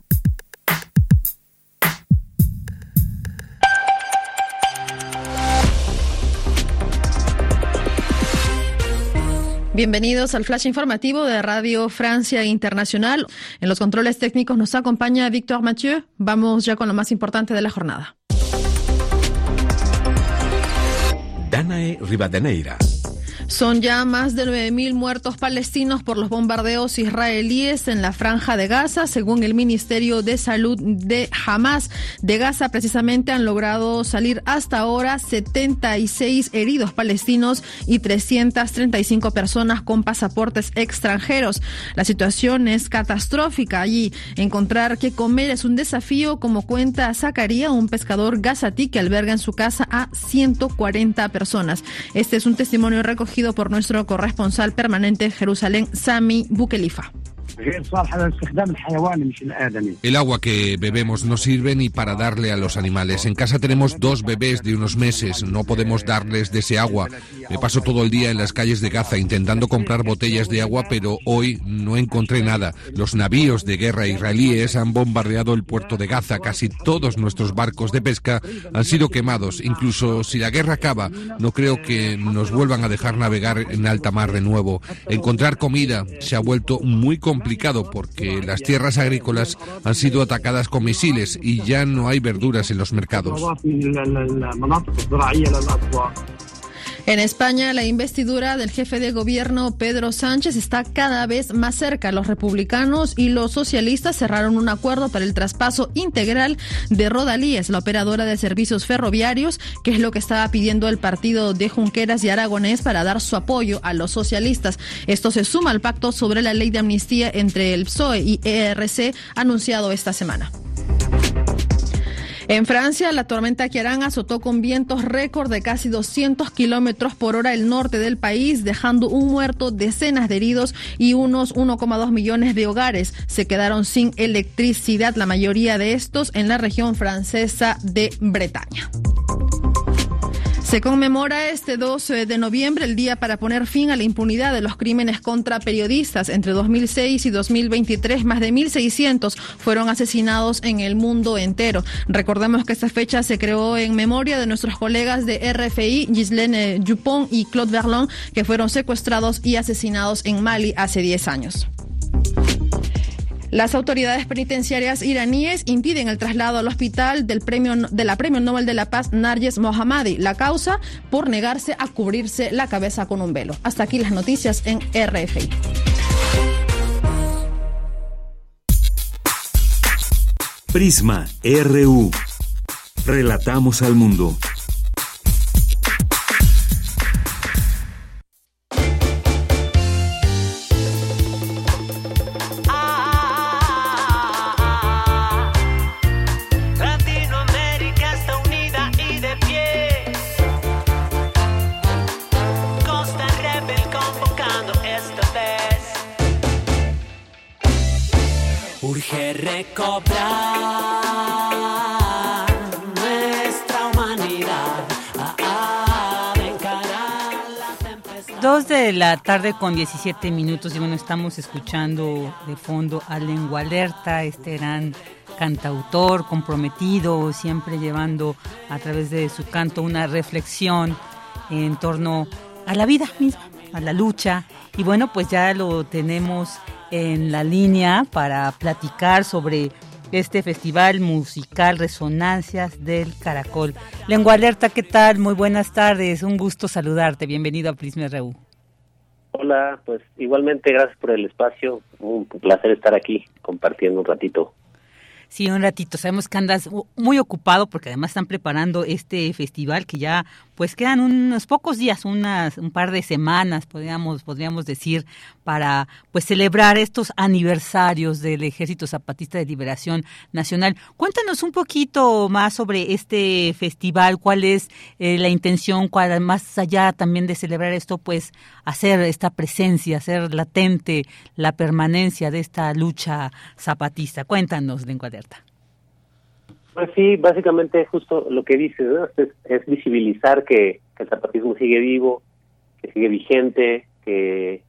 Bienvenidos al flash informativo de Radio Francia Internacional. En los controles técnicos nos acompaña Víctor Mathieu. Vamos ya con lo más importante de la jornada. Danae Rivadeneira. Son ya más de 9.000 muertos palestinos por los bombardeos israelíes en la franja de Gaza. Según el Ministerio de Salud de Hamas de Gaza, precisamente han logrado salir hasta ahora 76 heridos palestinos y 335 personas con pasaportes extranjeros. La situación es catastrófica allí. Encontrar qué comer es un desafío, como cuenta Zacarías, un pescador gazatí que alberga en su casa a 140 personas. Este es un testimonio recogido por nuestro corresponsal permanente en Jerusalén, Sami Bukelifa. El agua que bebemos no sirve ni para darle a los animales. En casa tenemos dos bebés de unos meses. No podemos darles de ese agua. Me paso todo el día en las calles de Gaza intentando comprar botellas de agua, pero hoy no encontré nada. Los navíos de guerra israelíes han bombardeado el puerto de Gaza. Casi todos nuestros barcos de pesca han sido quemados. Incluso si la guerra acaba, no creo que nos vuelvan a dejar navegar en alta mar de nuevo. Encontrar comida se ha vuelto muy complicado complicado porque las tierras agrícolas han sido atacadas con misiles y ya no hay verduras en los mercados. En España, la investidura del jefe de gobierno Pedro Sánchez está cada vez más cerca. Los republicanos y los socialistas cerraron un acuerdo para el traspaso integral de Rodalíes, la operadora de servicios ferroviarios, que es lo que estaba pidiendo el partido de Junqueras y Aragonés para dar su apoyo a los socialistas. Esto se suma al pacto sobre la ley de amnistía entre el PSOE y ERC anunciado esta semana. En Francia, la tormenta Kiarán azotó con vientos récord de casi 200 kilómetros por hora el norte del país, dejando un muerto, decenas de heridos y unos 1,2 millones de hogares. Se quedaron sin electricidad, la mayoría de estos en la región francesa de Bretaña. Se conmemora este 12 de noviembre el día para poner fin a la impunidad de los crímenes contra periodistas. Entre 2006 y 2023, más de 1.600 fueron asesinados en el mundo entero. Recordemos que esta fecha se creó en memoria de nuestros colegas de RFI, Ghislaine Dupont y Claude Verlon, que fueron secuestrados y asesinados en Mali hace 10 años. Las autoridades penitenciarias iraníes impiden el traslado al hospital del premio, de la Premio Nobel de la Paz Narges Mohammadi. La causa por negarse a cubrirse la cabeza con un velo. Hasta aquí las noticias en RFI. Prisma RU. Relatamos al mundo. De la tarde con 17 minutos y bueno, estamos escuchando de fondo a Lengua Alerta, este gran cantautor comprometido, siempre llevando a través de su canto una reflexión en torno a la vida misma, a la lucha. Y bueno, pues ya lo tenemos en la línea para platicar sobre este festival musical Resonancias del Caracol. Lengua Alerta, ¿qué tal? Muy buenas tardes, un gusto saludarte, bienvenido a Prisma RU. Hola, pues igualmente gracias por el espacio, un placer estar aquí compartiendo un ratito. Sí, un ratito. Sabemos que andas muy ocupado porque además están preparando este festival que ya pues quedan unos pocos días, unas un par de semanas, podríamos podríamos decir, para pues celebrar estos aniversarios del Ejército Zapatista de Liberación Nacional. Cuéntanos un poquito más sobre este festival, cuál es eh, la intención, cuál más allá también de celebrar esto, pues hacer esta presencia, hacer latente la permanencia de esta lucha zapatista. Cuéntanos, Lengua Alerta. Pues sí, básicamente justo lo que dices, es, es, visibilizar que, el zapatismo sigue vivo, que sigue vigente, que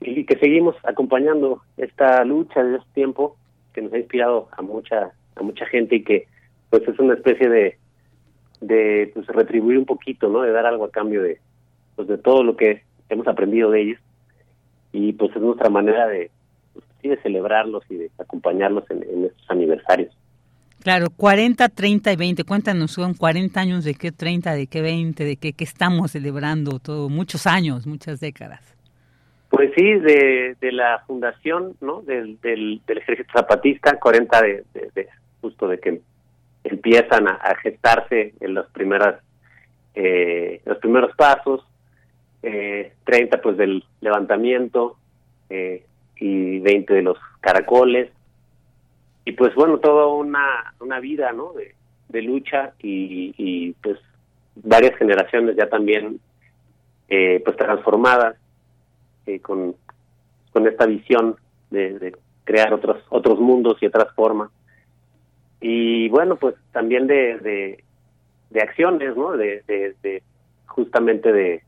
y que seguimos acompañando esta lucha de este tiempo que nos ha inspirado a mucha a mucha gente y que pues es una especie de de pues retribuir un poquito, ¿no? De dar algo a cambio de pues de todo lo que hemos aprendido de ellos y pues es nuestra manera de pues, de celebrarlos y de acompañarlos en estos aniversarios. Claro, 40, 30 y 20. Cuéntanos, son 40 años de qué 30, de qué 20, de qué, qué estamos celebrando, todo, muchos años, muchas décadas. Pues sí, de, de la fundación, ¿no? Del, del, del Ejército Zapatista, 40 de, de, de, justo de que empiezan a, a gestarse en los primeras eh, los primeros pasos, eh, 30 pues del levantamiento eh, y 20 de los caracoles, y pues bueno, toda una, una vida, ¿no? De, de lucha y, y, pues varias generaciones ya también eh, pues transformadas eh, con, con esta visión de, crear otros otros mundos y otras formas y bueno pues también de de, acciones no de, de, justamente de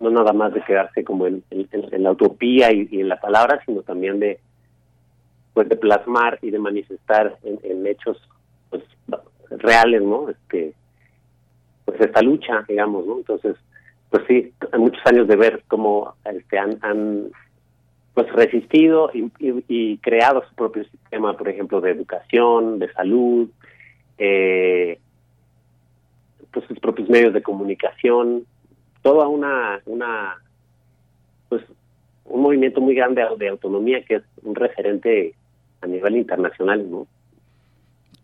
no nada más de quedarse como en la utopía y, y en la palabra sino también de pues de plasmar y de manifestar en, en hechos pues reales no este pues esta lucha digamos no entonces pues sí muchos años de ver cómo este han, han pues resistido y, y, y, creado su propio sistema por ejemplo de educación de salud eh, pues sus propios medios de comunicación toda una una pues un movimiento muy grande de autonomía que es un referente a nivel internacional, ¿no?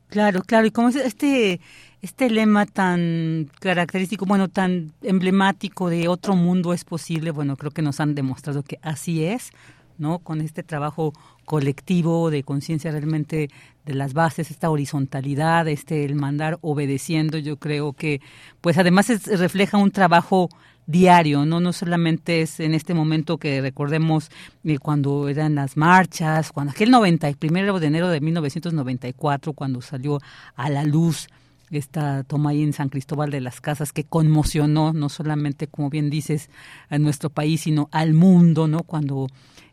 Claro, claro, y como este este lema tan característico, bueno, tan emblemático de otro mundo es posible, bueno, creo que nos han demostrado que así es, ¿no? Con este trabajo colectivo de conciencia realmente de las bases, esta horizontalidad, este el mandar obedeciendo, yo creo que pues además es, refleja un trabajo diario, no no solamente es en este momento que recordemos eh, cuando eran las marchas, cuando aquel 90, el primero de enero de 1994 cuando salió a la luz esta toma ahí en San Cristóbal de las Casas que conmocionó no solamente como bien dices a nuestro país sino al mundo, ¿no? Cuando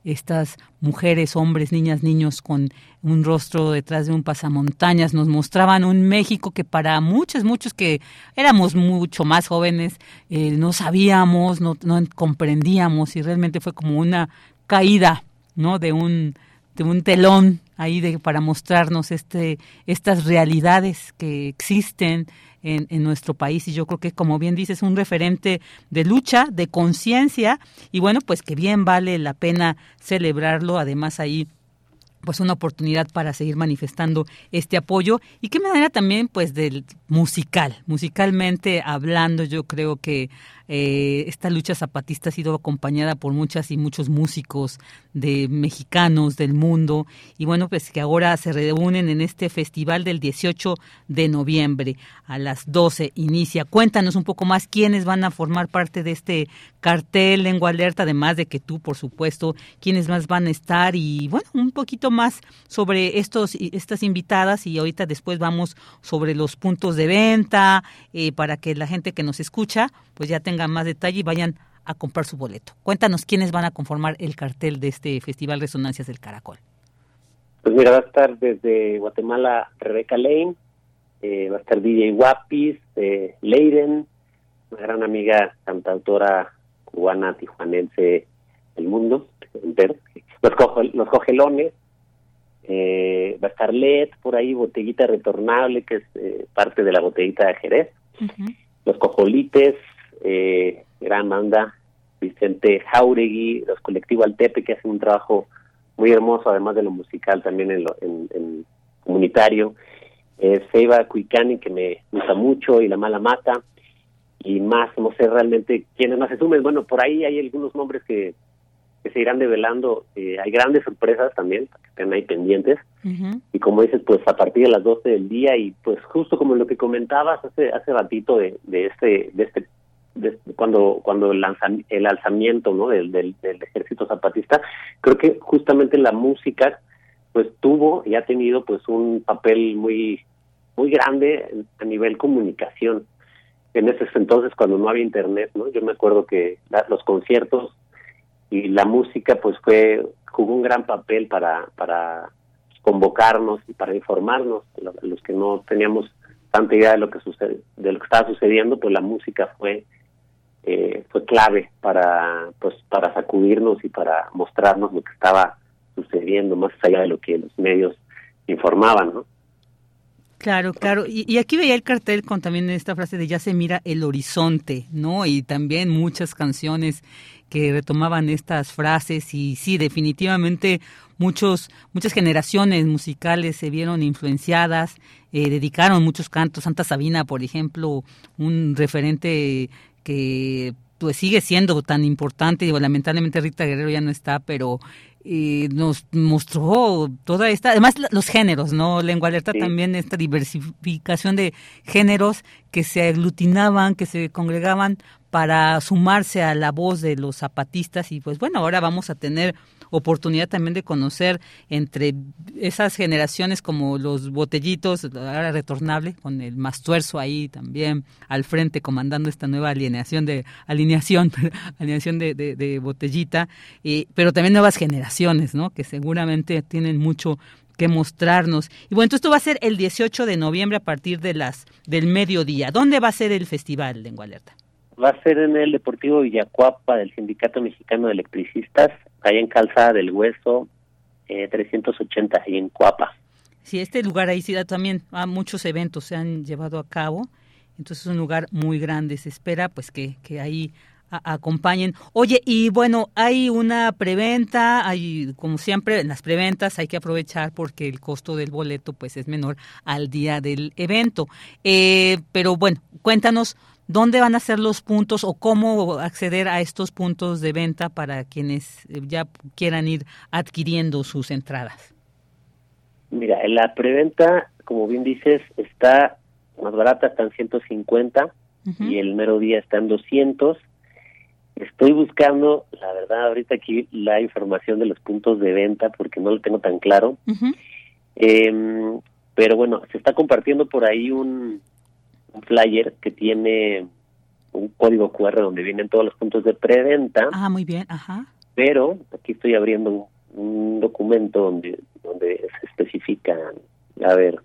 estas mujeres, hombres, niñas, niños con un rostro detrás de un pasamontañas nos mostraban un México que para muchos, muchos que éramos mucho más jóvenes, eh, no sabíamos, no, no comprendíamos y realmente fue como una caída, ¿no? De un de un telón ahí de, para mostrarnos este, estas realidades que existen en, en, nuestro país. Y yo creo que como bien dices un referente de lucha, de conciencia. Y bueno pues que bien vale la pena celebrarlo, además ahí pues una oportunidad para seguir manifestando este apoyo. Y qué manera también pues del musical, musicalmente hablando yo creo que eh, esta lucha zapatista ha sido acompañada por muchas y muchos músicos de mexicanos del mundo y bueno, pues que ahora se reúnen en este festival del 18 de noviembre a las 12 inicia. Cuéntanos un poco más quiénes van a formar parte de este cartel Lengua Alerta, además de que tú, por supuesto, quiénes más van a estar y bueno, un poquito más sobre estos estas invitadas y ahorita después vamos sobre los puntos de venta eh, para que la gente que nos escucha pues ya tenga más detalle y vayan a comprar su boleto. Cuéntanos quiénes van a conformar el cartel de este Festival Resonancias del Caracol. Pues mira, va a estar desde Guatemala Rebeca Lane, eh, va a estar DJ Guapis, eh, Leiden, una gran amiga cantautora cubana tijuanense del mundo entero, los, los cogelones, eh, va a estar LED por ahí, botellita retornable, que es eh, parte de la botellita de Jerez, los cojolites, eh, gran banda, Vicente Jauregui, los colectivos Altepe, que hacen un trabajo muy hermoso, además de lo musical, también en, lo, en, comunitario. Eh, Seiba Cuicani, que me gusta mucho, y La Mala Mata, y más, no sé realmente quiénes más se sumen. Bueno, por ahí hay algunos nombres que, que se irán develando. Eh, hay grandes sorpresas también, que estén ahí pendientes. Y como dices, pues a partir de las 12 del día, y pues justo como lo que comentabas hace hace ratito de, de este de este cuando cuando el, el alzamiento ¿no? Del, del, ejército zapatista creo que justamente la música pues tuvo y ha tenido pues un papel muy muy grande a nivel comunicación. En ese entonces cuando no había internet no yo me acuerdo que los conciertos y la música pues fue jugó un gran papel para para convocarnos y para informarnos. Los que no teníamos tanta idea de lo que sucede de lo que estaba sucediendo pues la música fue eh, fue clave para pues para sacudirnos y para mostrarnos lo que estaba sucediendo más allá de lo que los medios informaban, ¿no? Claro, claro. Y, y, aquí veía el cartel con también esta frase de ya se mira el horizonte, ¿no? Y también muchas canciones que retomaban estas frases y sí, definitivamente muchos, muchas generaciones musicales se vieron influenciadas, eh, dedicaron muchos cantos. Santa Sabina, por ejemplo, un referente que pues sigue siendo tan importante, digo, lamentablemente Rita Guerrero ya no está, pero eh, nos mostró toda esta, además los géneros, ¿no? Lengua Alerta también, esta diversificación de géneros que se aglutinaban, que se congregaban para sumarse a la voz de los zapatistas. Y pues bueno, ahora vamos a tener oportunidad también de conocer entre esas generaciones como los botellitos, ahora retornable, con el Mastuerzo ahí también al frente comandando esta nueva alineación de alineación, alineación de, de, botellita, y, pero también nuevas generaciones, ¿no? Que seguramente tienen mucho que mostrarnos. Y bueno, entonces esto va a ser el 18 de noviembre a partir de las del mediodía. ¿Dónde va a ser el festival, Lengua Alerta? Va a ser en el Deportivo Villacuapa del Sindicato Mexicano de Electricistas, ahí en Calzada del Hueso, eh, 380, ahí en Cuapa. Sí, este lugar ahí sí también a muchos eventos se han llevado a cabo, entonces es un lugar muy grande, se espera pues que, que ahí acompañen. Oye, y bueno, hay una preventa, hay como siempre en las preventas hay que aprovechar porque el costo del boleto pues es menor al día del evento. Eh, pero bueno, cuéntanos ¿Dónde van a ser los puntos o cómo acceder a estos puntos de venta para quienes eh, ya quieran ir adquiriendo sus entradas? Mira, en la preventa, como bien dices, está más barata, está en 150 y el mero día está en 200. Estoy buscando, la verdad, ahorita aquí la información de los puntos de venta porque no lo tengo tan claro. Em, pero bueno, se está compartiendo por ahí un, un flyer que tiene un código QR donde vienen todos los puntos de preventa. Ah, muy bien, ajá. Pero aquí estoy abriendo un, documento donde donde se especifica, a ver,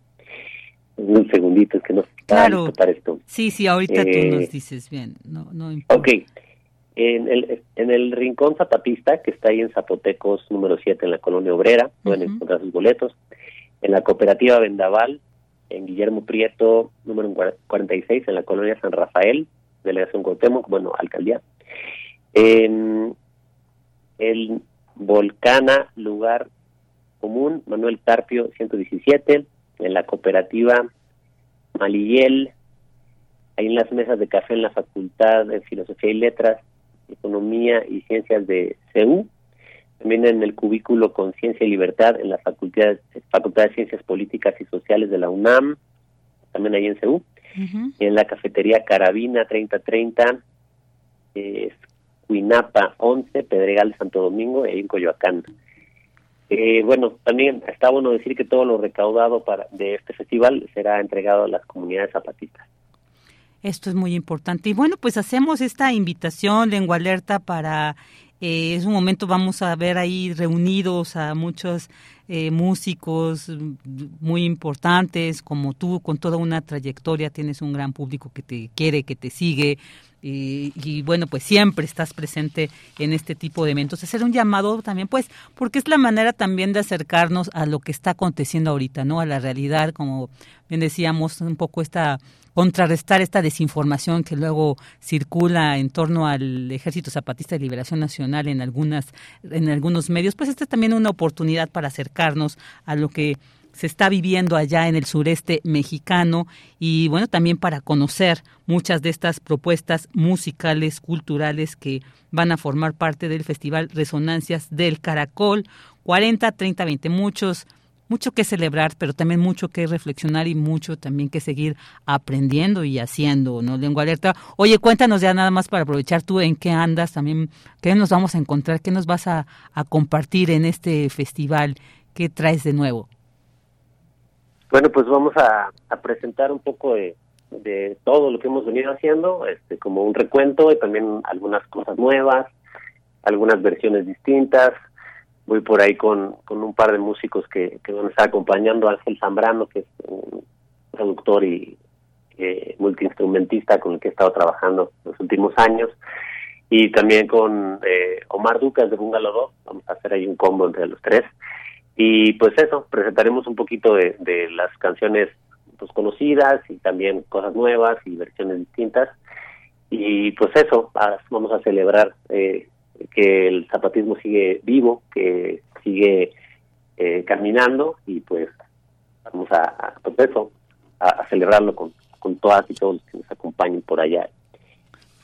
un segundito, es que no claro. para esto. Sí, sí, ahorita tú nos eh, dices bien, no, no Ok, En el, en el Rincón Zapatista, que está ahí en Zapotecos número 7 en la Colonia Obrera, pueden encontrar sus boletos. En la Cooperativa Vendaval, en Guillermo Prieto número 46 en la Colonia San Rafael, Delegación Cuauhtémoc, bueno, Alcaldía. En el Volcana, lugar común, Manuel Tarpio 117, en la Cooperativa Malillel, ahí en las mesas de café en la Facultad de Filosofía y Letras, Economía y Ciencias de CEU, también en el cubículo Conciencia y Libertad en la Facultad, Facultad de Ciencias Políticas y Sociales de la UNAM, también ahí en CEU, y en la cafetería Carabina 3030, es Cuinapa 11, Pedregal Santo Domingo, y ahí en Coyoacán. Eh, bueno, también está bueno decir que todo lo recaudado para de este festival será entregado a las comunidades zapatistas. Esto es muy importante. Y bueno, pues hacemos esta invitación, Lengua Alerta, para eh, es un momento vamos a ver ahí reunidos a muchos eh, músicos muy importantes como tú, con toda una trayectoria, tienes un gran público que te quiere, que te sigue. Y, y, bueno, pues siempre estás presente en este tipo de eventos. Hacer un llamado también, pues, porque es la manera también de acercarnos a lo que está aconteciendo ahorita, ¿no? A la realidad, como bien decíamos, un poco esta contrarrestar esta desinformación que luego circula en torno al Ejército Zapatista de Liberación Nacional en algunas en algunos medios, pues esta es también una oportunidad para acercarnos a lo que se está viviendo allá en el sureste mexicano y bueno, también para conocer muchas de estas propuestas musicales, culturales que van a formar parte del Festival Resonancias del Caracol 40, 30, 20, muchos mucho que celebrar, pero también mucho que reflexionar y mucho también que seguir aprendiendo y haciendo, ¿no? Lengua alerta. Oye, cuéntanos ya nada más para aprovechar tú en qué andas, también qué nos vamos a encontrar, qué nos vas a, a compartir en este festival, qué traes de nuevo. Bueno, pues vamos a, presentar un poco de, todo lo que hemos venido haciendo, este, como un recuento y también algunas cosas nuevas, algunas versiones distintas, voy por ahí con, un par de músicos que, que van a estar acompañando, Ángel Zambrano, que es un productor y eh, multiinstrumentista con el que he estado trabajando los últimos años, y también con eh, Omar Ducas de Bungalow 2, vamos a hacer ahí un combo entre los tres, y pues eso, presentaremos un poquito de, de las canciones pues conocidas y también cosas nuevas y versiones distintas, y pues eso, vamos a celebrar eh, que el zapatismo sigue vivo, que sigue eh, caminando y pues vamos a, pues eso, a celebrarlo con, con todas y todos los que nos acompañen por allá.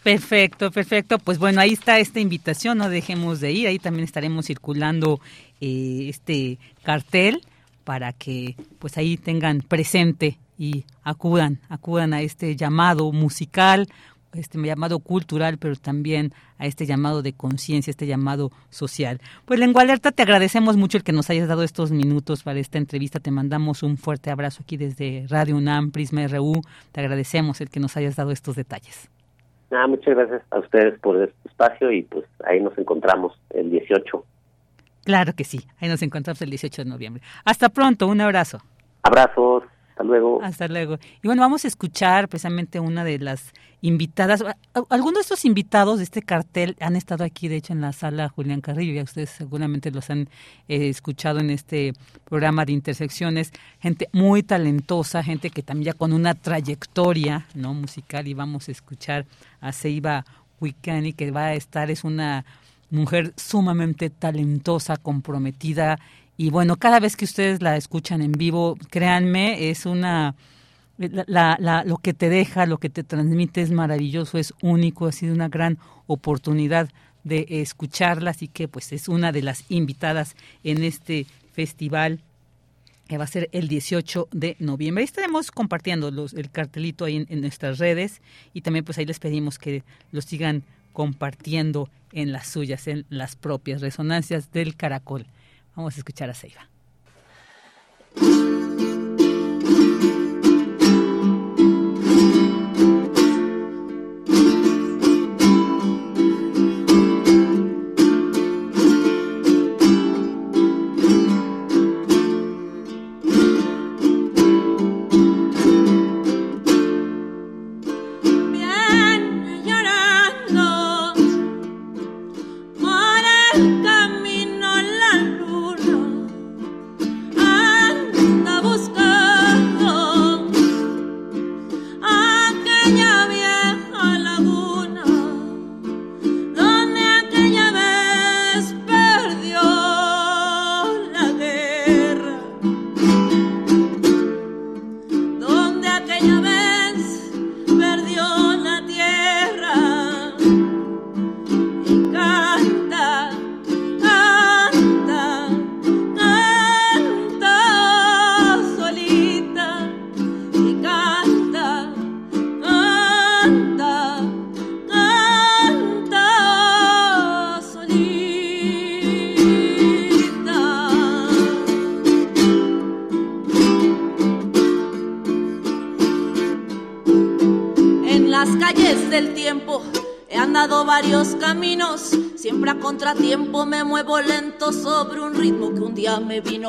Perfecto, perfecto. Pues bueno, ahí está esta invitación, no dejemos de ir. Ahí también estaremos circulando eh, este cartel para que pues ahí tengan presente y acudan, acudan a este llamado musical, este llamado cultural, pero también a este llamado de conciencia, este llamado social. Pues Lengua Alerta, te agradecemos mucho el que nos hayas dado estos minutos para esta entrevista. Te mandamos un fuerte abrazo aquí desde Radio UNAM, Prisma RU. Te agradecemos el que nos hayas dado estos detalles. Nada, muchas gracias a ustedes por este espacio y pues ahí nos encontramos el 18. Claro que sí, ahí nos encontramos el 18 de noviembre. Hasta pronto, un abrazo. Abrazos. Hasta luego. Hasta luego. Y bueno, vamos a escuchar precisamente una de las invitadas. Algunos de estos invitados de este cartel han estado aquí, de hecho, en la sala Julián Carrillo. Ya ustedes seguramente los han eh, escuchado en este programa de intersecciones. Gente muy talentosa, gente que también ya con una trayectoria no musical. Y vamos a escuchar a Seiba Wicani, que va a estar, es una mujer sumamente talentosa, comprometida y bueno, cada vez que ustedes la escuchan en vivo, créanme, es una... La, la, lo que te deja, lo que te transmite es maravilloso, es único, ha sido una gran oportunidad de escucharla, así que pues es una de las invitadas en este festival que va a ser el 18 de noviembre. Ahí estaremos compartiendo los, el cartelito ahí en, en, nuestras redes y también pues ahí les pedimos que lo sigan compartiendo en las suyas, en las propias resonancias del caracol. Vamos a escuchar a Seiba.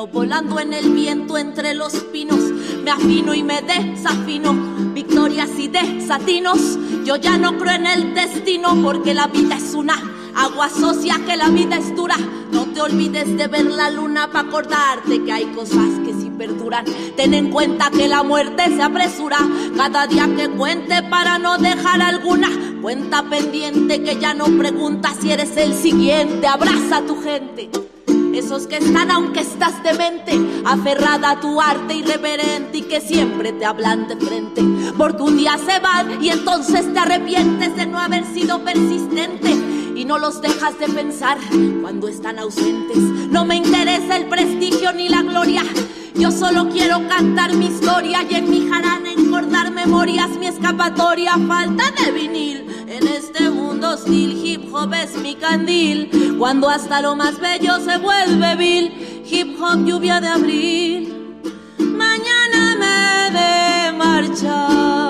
Volando en el viento entre los pinos. Me afino y me desafino, victorias y desatinos. Yo ya no creo en el destino porque la vida es una agua socia que la vida es dura. No te olvides de ver la luna para acordarte que hay cosas que sí perduran. Ten en cuenta que la muerte se apresura cada día que cuente para no dejar alguna cuenta pendiente que ya no pregunta si eres el siguiente. Abraza a tu gente. Esos que están aunque estás demente, aferrada a tu arte irreverente y que siempre te hablan de frente. Porque un día se van y entonces te arrepientes de no haber sido persistente y no los dejas de pensar cuando están ausentes. No me interesa el prestigio ni la gloria. Yo solo quiero cantar mi historia y en mi jarana encordar memorias, mi escapatoria. Falta de vinil mundo. Hip hop es mi candil. Cuando hasta lo más bello se vuelve vil. Hip hop lluvia de abril. Mañana me de marchar.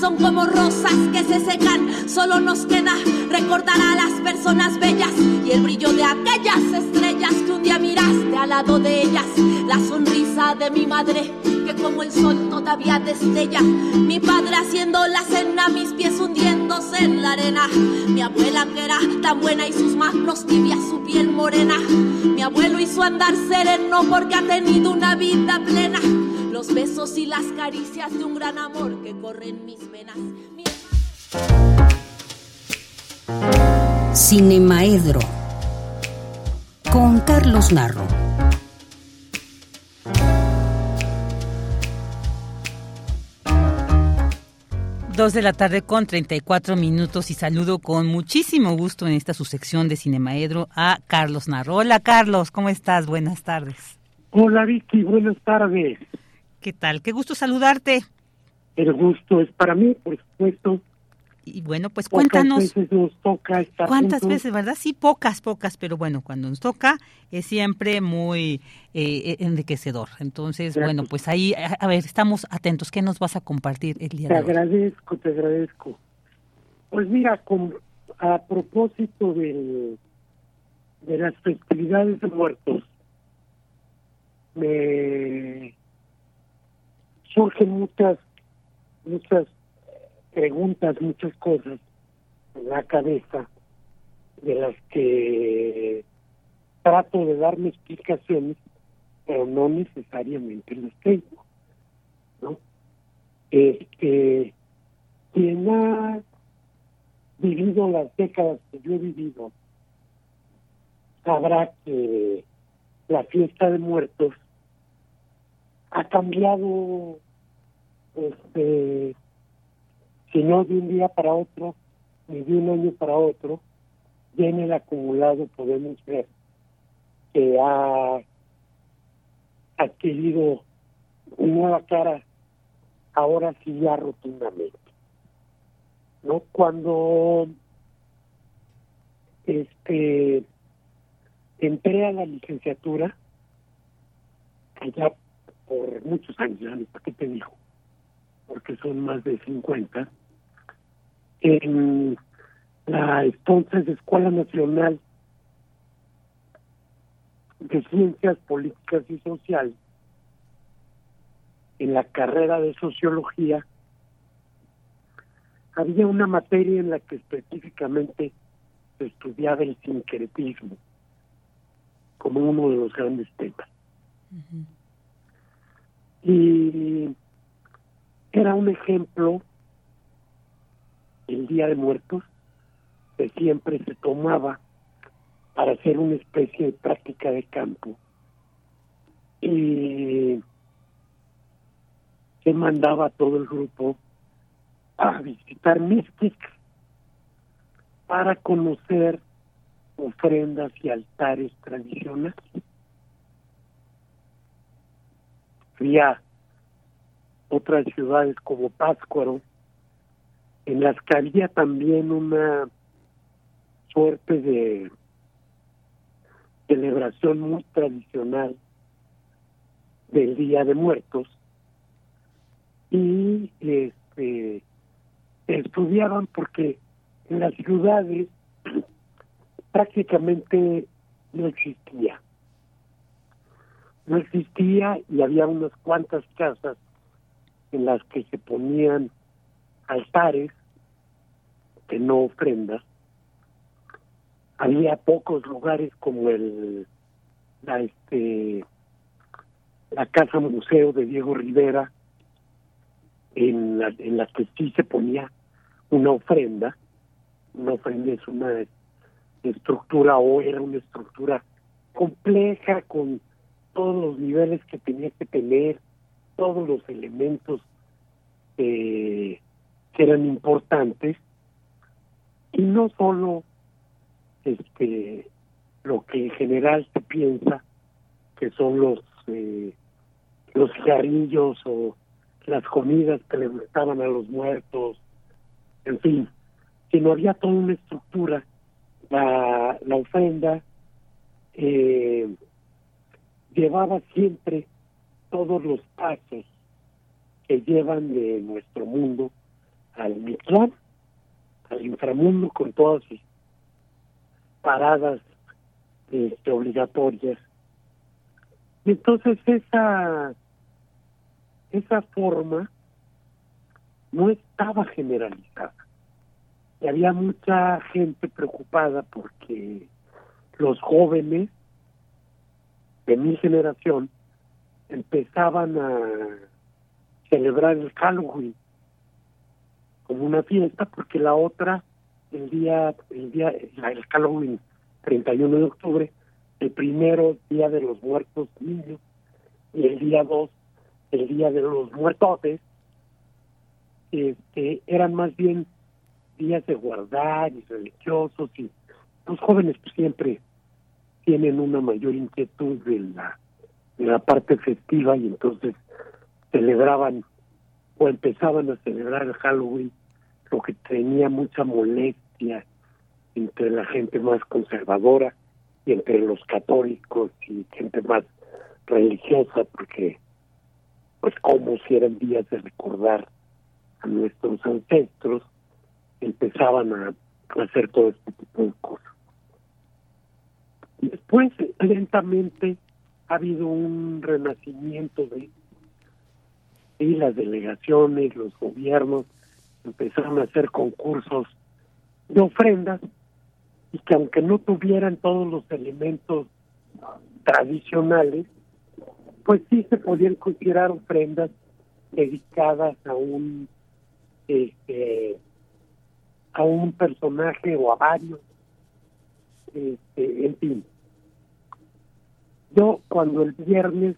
Son como rosas que se secan. Solo nos queda recordar a las personas bellas y el brillo de aquellas estrellas que un día miraste al lado de ellas. La sonrisa de mi madre que como el sol todavía destella. Mi padre haciendo la cena, mis pies hundiéndose en la arena. Mi abuela que era tan buena y sus manos tibias, su piel morena. Mi abuelo hizo andar sereno porque ha tenido una vida plena los besos y las caricias de un gran amor que corre en mis venas. Cinemaedro con Carlos Narro. Dos de la tarde con 34 minutos y saludo con muchísimo gusto en esta su sección de Cinemaedro a Carlos Narro. Hola Carlos, ¿cómo estás? Buenas tardes. Hola Vicky, buenas tardes. ¿Qué tal? Qué gusto saludarte. El gusto es para mí, por supuesto. Y bueno, pues cuéntanos. ¿Cuántas veces nos toca estar ¿Cuántas veces, verdad? Sí, pocas, pocas, pero bueno, cuando nos toca es siempre muy eh, enriquecedor. Entonces, bueno, pues ahí, a ver, estamos atentos. ¿Qué nos vas a compartir el día te de hoy? Te agradezco, te agradezco. Pues mira, a propósito del, de las festividades de muertos, me surgen muchas, muchas preguntas, muchas cosas en la cabeza de las que trato de darme explicaciones, pero no necesariamente las tengo. ¿no? Este, quien ha vivido las décadas que yo he vivido, sabrá que la fiesta de muertos ha cambiado este, si no de un día para otro, ni de un año para otro, ya en el acumulado podemos ver que ha adquirido nueva cara, ahora sí ya rotundamente. ¿No? Cuando este entré a la licenciatura, allá por muchos años, ¿para qué te digo? Porque son más de 50, en la entonces Escuela Nacional de Ciencias Políticas y Sociales, en la carrera de Sociología, había una materia en la que específicamente se estudiaba el sincretismo como uno de los grandes temas. Y era un ejemplo, el Día de Muertos, que siempre se tomaba para hacer una especie de práctica de campo. Y se mandaba a todo el grupo a visitar Mystic para conocer ofrendas y altares tradicionales. Había otras ciudades como Pátzcuaro, en las que había también una suerte de celebración muy tradicional del Día de Muertos y este estudiaban porque en las ciudades prácticamente no existía. No existía y había unas cuantas casas en las que se ponían altares que no ofrendas. Había pocos lugares como el la este la casa museo de Diego Rivera en la, en la que sí se ponía una ofrenda. Una ofrenda es una estructura o era una estructura compleja con todos los niveles que tenía que tener, todos los elementos que eran importantes y no solo este lo que en general se piensa que son los eh, los cigarrillos o las comidas que le gustaban a los muertos, en fin, sino había toda una estructura. La, la ofrenda eh, llevaba siempre todos los pasos que llevan de nuestro mundo al Mictlán, al inframundo, con todas sus paradas este, obligatorias. Y entonces esa esa forma no estaba generalizada. Y había mucha gente preocupada porque los jóvenes de mi generación empezaban a celebrar el Halloween como una fiesta porque la otra el día el día el Halloween 31 de octubre el primero día de los muertos niños y el día 2 el día de los muertotes este eran más bien días de guardar y religiosos y los jóvenes pues, siempre tienen una mayor inquietud de la de la parte festiva y entonces celebraban o empezaban a celebrar el Halloween lo que tenía mucha molestia entre la gente más conservadora y entre los católicos y gente más religiosa porque pues como si eran días de recordar a nuestros ancestros empezaban a hacer todo este tipo de cosas. Después lentamente ha habido un renacimiento de y las delegaciones, los gobiernos empezaron a hacer concursos de ofrendas y que aunque no tuvieran todos los elementos tradicionales, pues sí se podían considerar ofrendas dedicadas a un este, a un personaje o a varios este, en fin yo cuando el viernes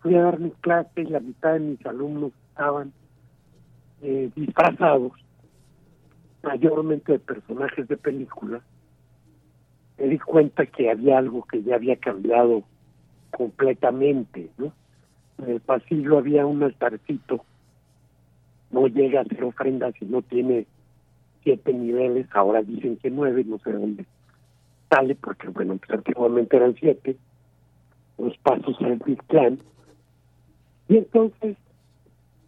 fui a dar mi clase y la mitad de mis alumnos estaban eh, disfrazados, mayormente de personajes de películas, me di cuenta que había algo que ya había cambiado completamente, ¿no? En el pasillo había un altarcito, no llega a ser ofrenda si no tiene siete niveles, ahora dicen que nueve, no sé dónde sale, porque bueno, pues antiguamente eran siete, los pasos al Clan. Y entonces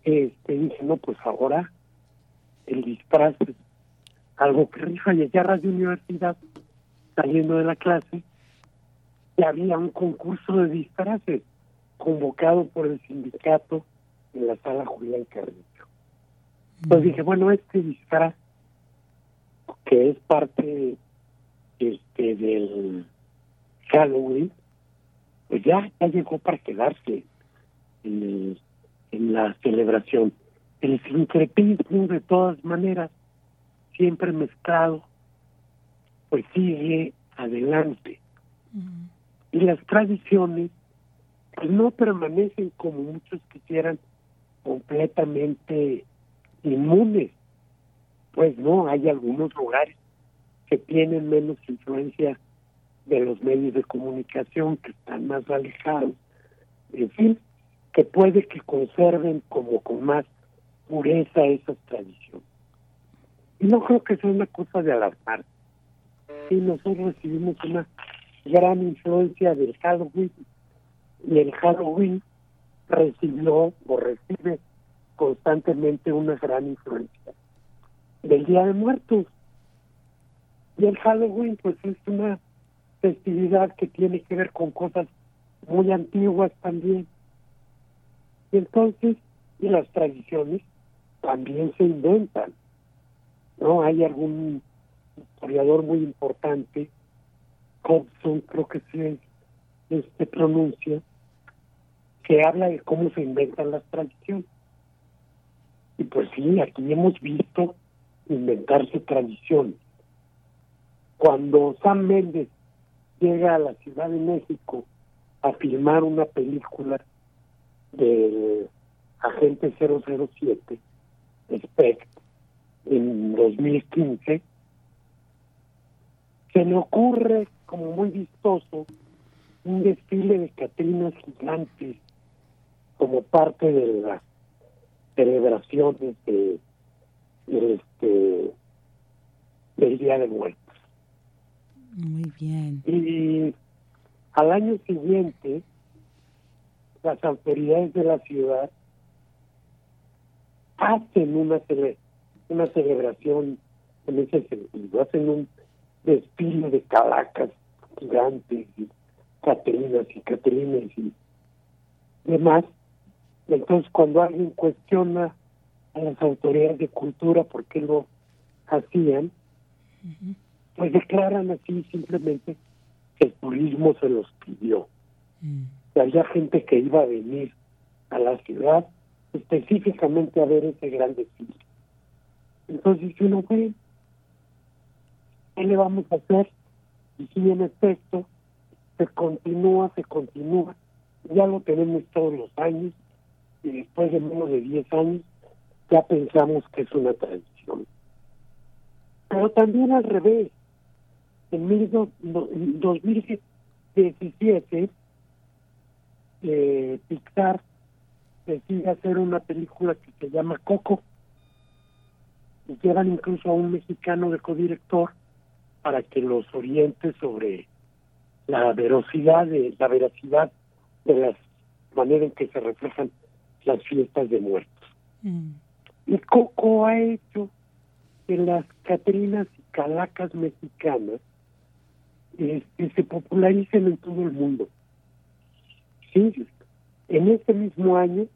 este, dije, no, pues ahora el disfraz es algo que rifa y allá de universidad, saliendo de la clase, ya había un concurso de disfraces convocado por el sindicato en la sala Julián Carrillo. Entonces dije, bueno, este disfraz, que es parte este del Halloween, pues ya, ya llegó para quedarse en, en la celebración. El sincretismo, de todas maneras, siempre mezclado, pues sigue adelante. Y las tradiciones, pues no permanecen como muchos quisieran completamente inmunes. Pues no, hay algunos lugares que tienen menos influencia de los medios de comunicación, que están más alejados, en fin, que puede que conserven como con más pureza esas tradiciones. Y no creo que sea una cosa de alarmar. Sí, nosotros recibimos una gran influencia del Halloween y el Halloween recibió o recibe constantemente una gran influencia del Día de Muertos. Y el Halloween pues es una festividad que tiene que ver con cosas muy antiguas también. Y entonces, y las tradiciones también se inventan. ¿No? Hay algún historiador muy importante, Hobson creo que se este, pronuncia, que habla de cómo se inventan las tradiciones. Y pues sí, aquí hemos visto inventarse tradiciones. Cuando Sam Méndez llega a la Ciudad de México a filmar una película del agente 007, Spect, en 2015, se le ocurre como muy vistoso un desfile de catrinas gigantes como parte de las celebraciones este del Día de Muertos. Muy bien. Y al año siguiente, las autoridades de la ciudad hacen una, una celebración en ese sentido, hacen un desfile de calacas gigantes y catrinas y catrines y demás. Entonces, cuando alguien cuestiona a las autoridades de cultura por qué lo hacían, pues declaran así simplemente que el turismo se los pidió. Que había gente que iba a venir a la ciudad específicamente a ver ese gran desfile. Entonces, si uno ve, ¿qué le vamos a hacer? Y si en efecto se continúa, se continúa, ya lo tenemos todos los años, y después de menos de 10 años ya pensamos que es una tradición. Pero también al revés, en, mil do, en 2017 eh, Pixar decide hacer una película que se llama Coco y llevan incluso a un mexicano de codirector para que los oriente sobre la veracidad de la veracidad de la manera en que se reflejan las fiestas de muertos. Y Coco ha hecho que las Catrinas y Calacas mexicanas este, se popularicen en todo el mundo. Sí, en este mismo año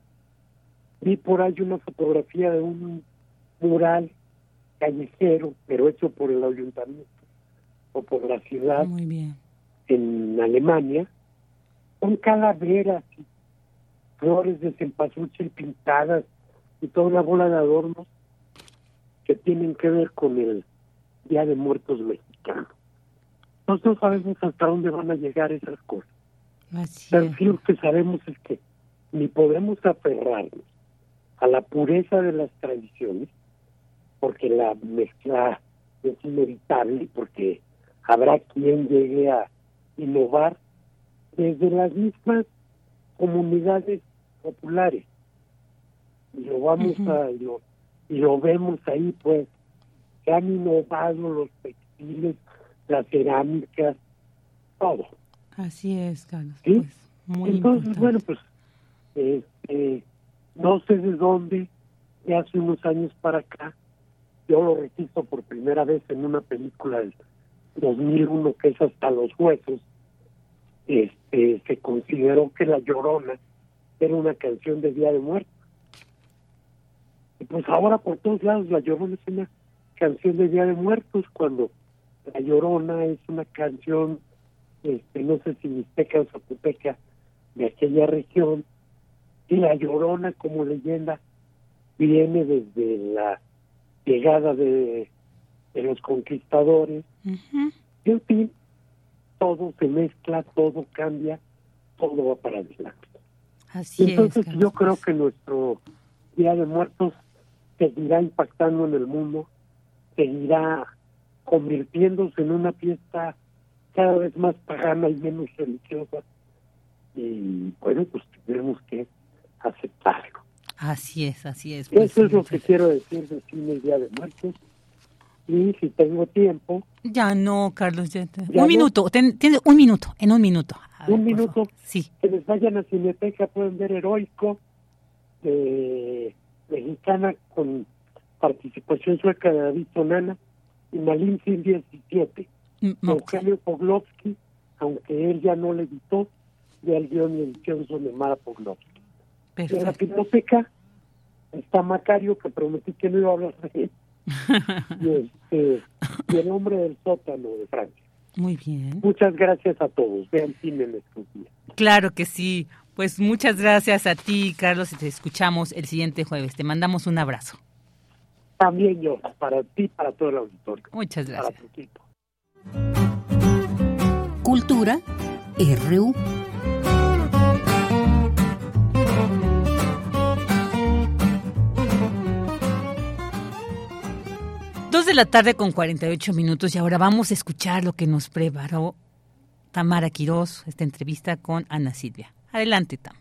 vi por ahí una fotografía de un mural callejero, pero hecho por el ayuntamiento o por la ciudad Muy bien. en Alemania, con calaveras y flores de cempasúchil pintadas y toda una bola de adornos que tienen que ver con el Día de Muertos mexicano. Nosotros no sabemos hasta dónde van a llegar esas cosas. Así Pero sí lo que sabemos es que ni podemos aferrarnos a la pureza de las tradiciones, porque la mezcla es inevitable, porque habrá quien llegue a innovar desde las mismas comunidades populares. Y lo vamos a, y lo, y lo vemos ahí, pues, se han innovado los textiles, las cerámicas, todo. Así es, Carlos. ¿sí? Pues, muy Entonces, importante. bueno, pues este, no sé de dónde, de hace unos años para acá, yo lo registro por primera vez en una película del 2001 que es Hasta los Huesos, este, se consideró que La Llorona era una canción de Día de Muertos. Y pues ahora por todos lados La Llorona es una canción de Día de Muertos, cuando La Llorona es una canción, este, no sé si mixteca o zapoteca, de aquella región, y La Llorona como leyenda viene desde la llegada de, de los conquistadores. Y en fin, todo se mezcla, todo cambia, todo va para adelante. Así Entonces es. yo creo que nuestro Día de Muertos seguirá impactando en el mundo, seguirá convirtiéndose en una fiesta cada vez más pagana y menos religiosa. Y bueno, pues tenemos que aceptarlo. Así es, así es. pues, Eso es lo que quiero decir de cine Día de Muertos. Y si tengo tiempo, Ya no, Carlos. ya te- ¿Ya no? un minuto, ten- tienes un minuto, en un minuto. A un minuto. Sí. que les vayan a Cineteca, pueden ver Heroico, de mexicana con participación sueca de David Sonana, y Malin Sin 17, Mm, ok. Eugenio Poglovsky, aunque él ya no le editó, ya el guion y edición son de Mara Poglovsky. Y en la biblioteca está Macario, que prometí que no iba a hablar de él, y, este, y el hombre del sótano de Francia. Muy bien. Muchas gracias a todos. Vean cine en estos días. Claro que sí. Pues muchas gracias a ti, Carlos, y te escuchamos el siguiente jueves. Te mandamos un abrazo. También yo, para ti, para todo el auditorio. Muchas Para gracias. tu equipo. Cultura RU. Dos de la tarde con 48 minutos y ahora vamos a escuchar lo que nos preparó Tamara Quirós, esta entrevista con Ana Silvia. Adelante, Tam.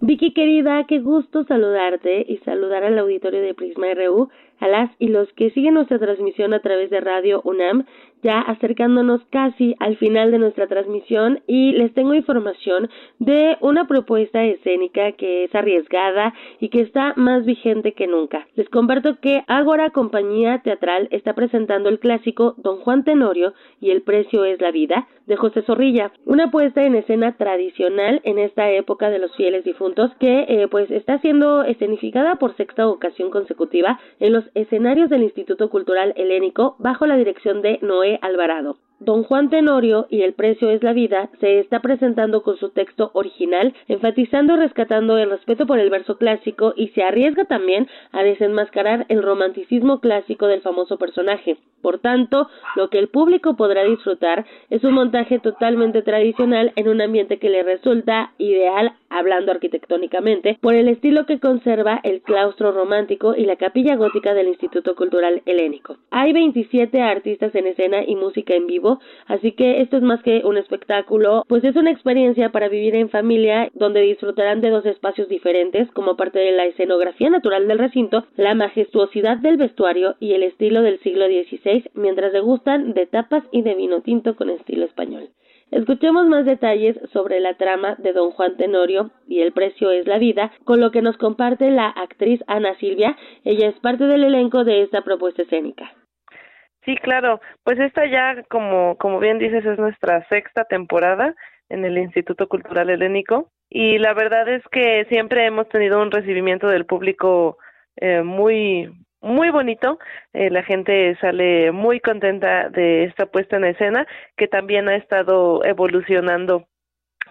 Vicky querida, qué gusto saludarte y saludar al auditorio de Prisma RU, a las y los que siguen nuestra transmisión a través de Radio UNAM, ya acercándonos casi al final de nuestra transmisión y les tengo información de una propuesta escénica que es arriesgada y que está más vigente que nunca. Les comparto que Ágora Compañía Teatral está presentando el clásico Don Juan Tenorio y el precio es la vida de José Zorrilla, una puesta en escena tradicional en esta época de los fieles difuntos que eh, pues está siendo escenificada por sexta ocasión consecutiva en los escenarios del Instituto Cultural Helénico bajo la dirección de Noé Alvarado. Don Juan Tenorio y El precio es la vida se está presentando con su texto original, enfatizando y rescatando el respeto por el verso clásico y se arriesga también a desenmascarar el romanticismo clásico del famoso personaje. Por tanto, lo que el público podrá disfrutar es un montaje totalmente tradicional en un ambiente que le resulta ideal hablando arquitectónicamente por el estilo que conserva el claustro romántico y la capilla gótica del Instituto Cultural Helénico. Hay 27 artistas en escena y música en vivo así que esto es más que un espectáculo, pues es una experiencia para vivir en familia donde disfrutarán de dos espacios diferentes como parte de la escenografía natural del recinto, la majestuosidad del vestuario y el estilo del siglo XVI mientras degustan de tapas y de vino tinto con estilo español. Escuchemos más detalles sobre la trama de Don Juan Tenorio y el precio es la vida, con lo que nos comparte la actriz Ana Silvia. Ella es parte del elenco de esta propuesta escénica. Sí, claro. Pues esta ya, como, como bien dices, es nuestra sexta temporada en el Instituto Cultural Helénico y la verdad es que siempre hemos tenido un recibimiento del público eh, muy muy bonito. Eh, la gente sale muy contenta de esta puesta en escena que también ha estado evolucionando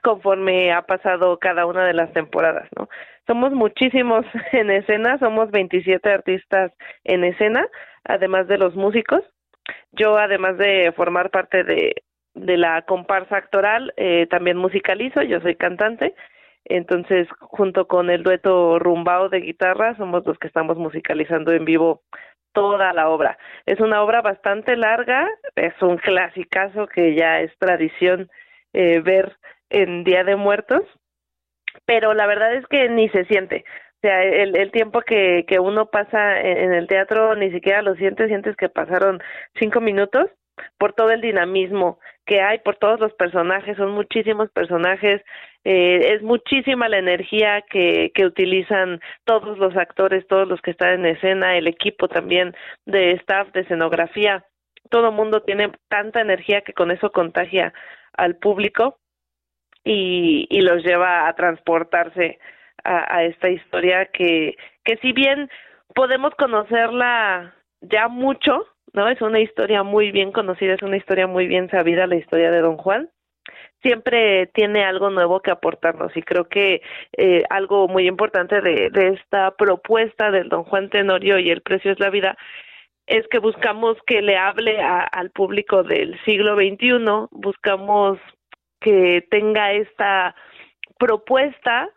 conforme ha pasado cada una de las temporadas, ¿no? Somos muchísimos en escena, somos 27 artistas en escena, además de los músicos. Yo, además de formar parte de, de la comparsa actoral, eh, también musicalizo, yo soy cantante, entonces junto con el dueto Rumbao de guitarra somos los que estamos musicalizando en vivo toda la obra. Es una obra bastante larga, es un clasicazo que ya es tradición eh, ver en Día de Muertos, pero la verdad es que ni se siente. O sea, el, el tiempo que, que uno pasa en, el teatro ni siquiera lo sientes, sientes que pasaron cinco minutos por todo el dinamismo que hay, por todos los personajes, son muchísimos personajes, eh, es muchísima la energía que, que utilizan todos los actores, todos los que están en escena, el equipo también de staff, de escenografía, todo mundo tiene tanta energía que con eso contagia al público y, y los lleva a transportarse a, esta historia que, que si bien podemos conocerla ya mucho, ¿no? Es una historia muy bien conocida, es una historia muy bien sabida, la historia de Don Juan. Siempre tiene algo nuevo que aportarnos y creo que eh, algo muy importante de, de esta propuesta del Don Juan Tenorio y el precio es la vida es que buscamos que le hable a, al público del siglo XXI, buscamos que tenga esta propuesta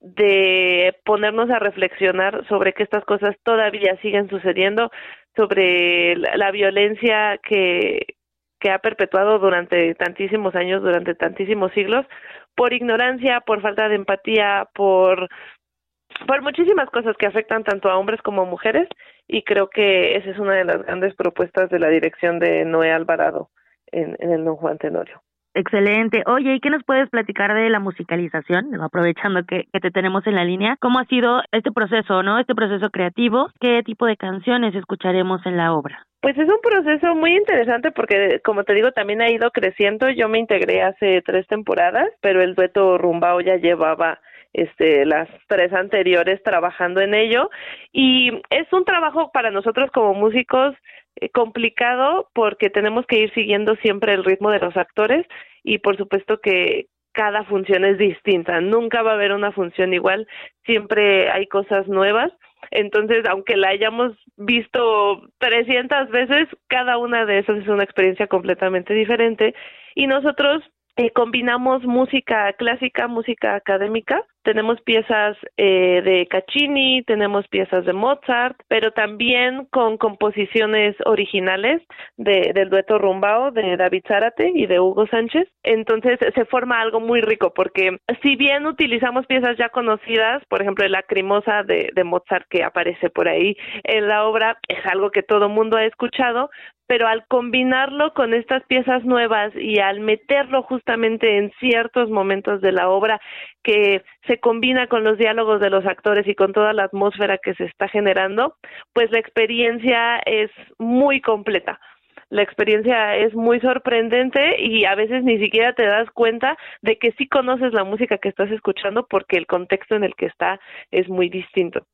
de ponernos a reflexionar sobre que estas cosas todavía siguen sucediendo, sobre la, violencia que, que ha perpetuado durante tantísimos años, durante tantísimos siglos, por ignorancia, por falta de empatía, por por muchísimas cosas que afectan tanto a hombres como a mujeres y creo que esa es una de las grandes propuestas de la dirección de Noé Alvarado en, en el Don Juan Tenorio. Excelente. Oye, ¿y qué nos puedes platicar de la musicalización? Aprovechando que, te tenemos en la línea, ¿cómo ha sido este proceso, no? Este proceso creativo, ¿qué tipo de canciones escucharemos en la obra? Pues es un proceso muy interesante porque, como te digo, también ha ido creciendo. Yo me integré hace tres temporadas, pero el dueto Rumbao ya llevaba este, las tres anteriores trabajando en ello y es un trabajo para nosotros como músicos complicado porque tenemos que ir siguiendo siempre el ritmo de los actores y por supuesto que cada función es distinta, nunca va a haber una función igual, siempre hay cosas nuevas. Entonces, aunque la hayamos visto 300 veces, cada una de esas es una experiencia completamente diferente y nosotros eh, combinamos música clásica, música académica. Tenemos piezas eh, de Caccini, tenemos piezas de Mozart, pero también con composiciones originales de, del dueto Rumbao de David Zárate y de Hugo Sánchez. Entonces se forma algo muy rico porque si bien utilizamos piezas ya conocidas, por ejemplo, el Lacrimosa de, de Mozart que aparece por ahí en la obra, es algo que todo mundo ha escuchado, pero al combinarlo con estas piezas nuevas y al meterlo justamente en ciertos momentos de la obra que se combina con los diálogos de los actores y con toda la atmósfera que se está generando, pues la experiencia es muy completa. La experiencia es muy sorprendente y a veces ni siquiera te das cuenta de que sí conoces la música que estás escuchando porque el contexto en el que está es muy distinto.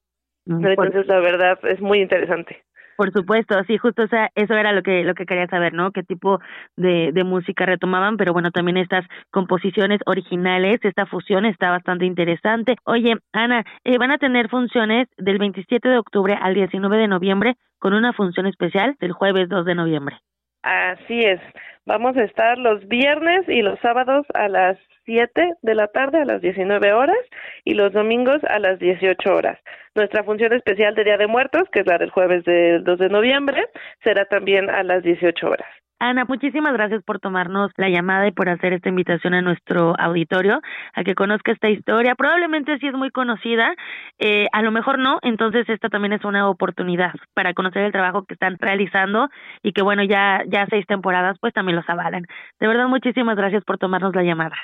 Entonces, la verdad, es muy interesante. Por supuesto, sí, justo o sea, eso era lo que lo que quería saber, ¿no? Qué tipo de, de música retomaban, pero bueno, también estas composiciones originales, esta fusión está bastante interesante. Oye, Ana, eh, van a tener funciones del 27 de octubre al 19 de noviembre con una función especial del jueves 2 de noviembre. Así es. Vamos a estar los viernes y los sábados a las 7 de la tarde a las 19 horas y los domingos a las 18 horas. Nuestra función especial de Día de Muertos, que es la del jueves del 2 de noviembre, será también a las 18 horas. Ana, muchísimas gracias por tomarnos la llamada y por hacer esta invitación a nuestro auditorio a que conozca esta historia. Probablemente sí es muy conocida, eh, a lo mejor no, entonces esta también es una oportunidad para conocer el trabajo que están realizando y que bueno, ya, ya seis temporadas pues también los avalan. De verdad, muchísimas gracias por tomarnos la llamada.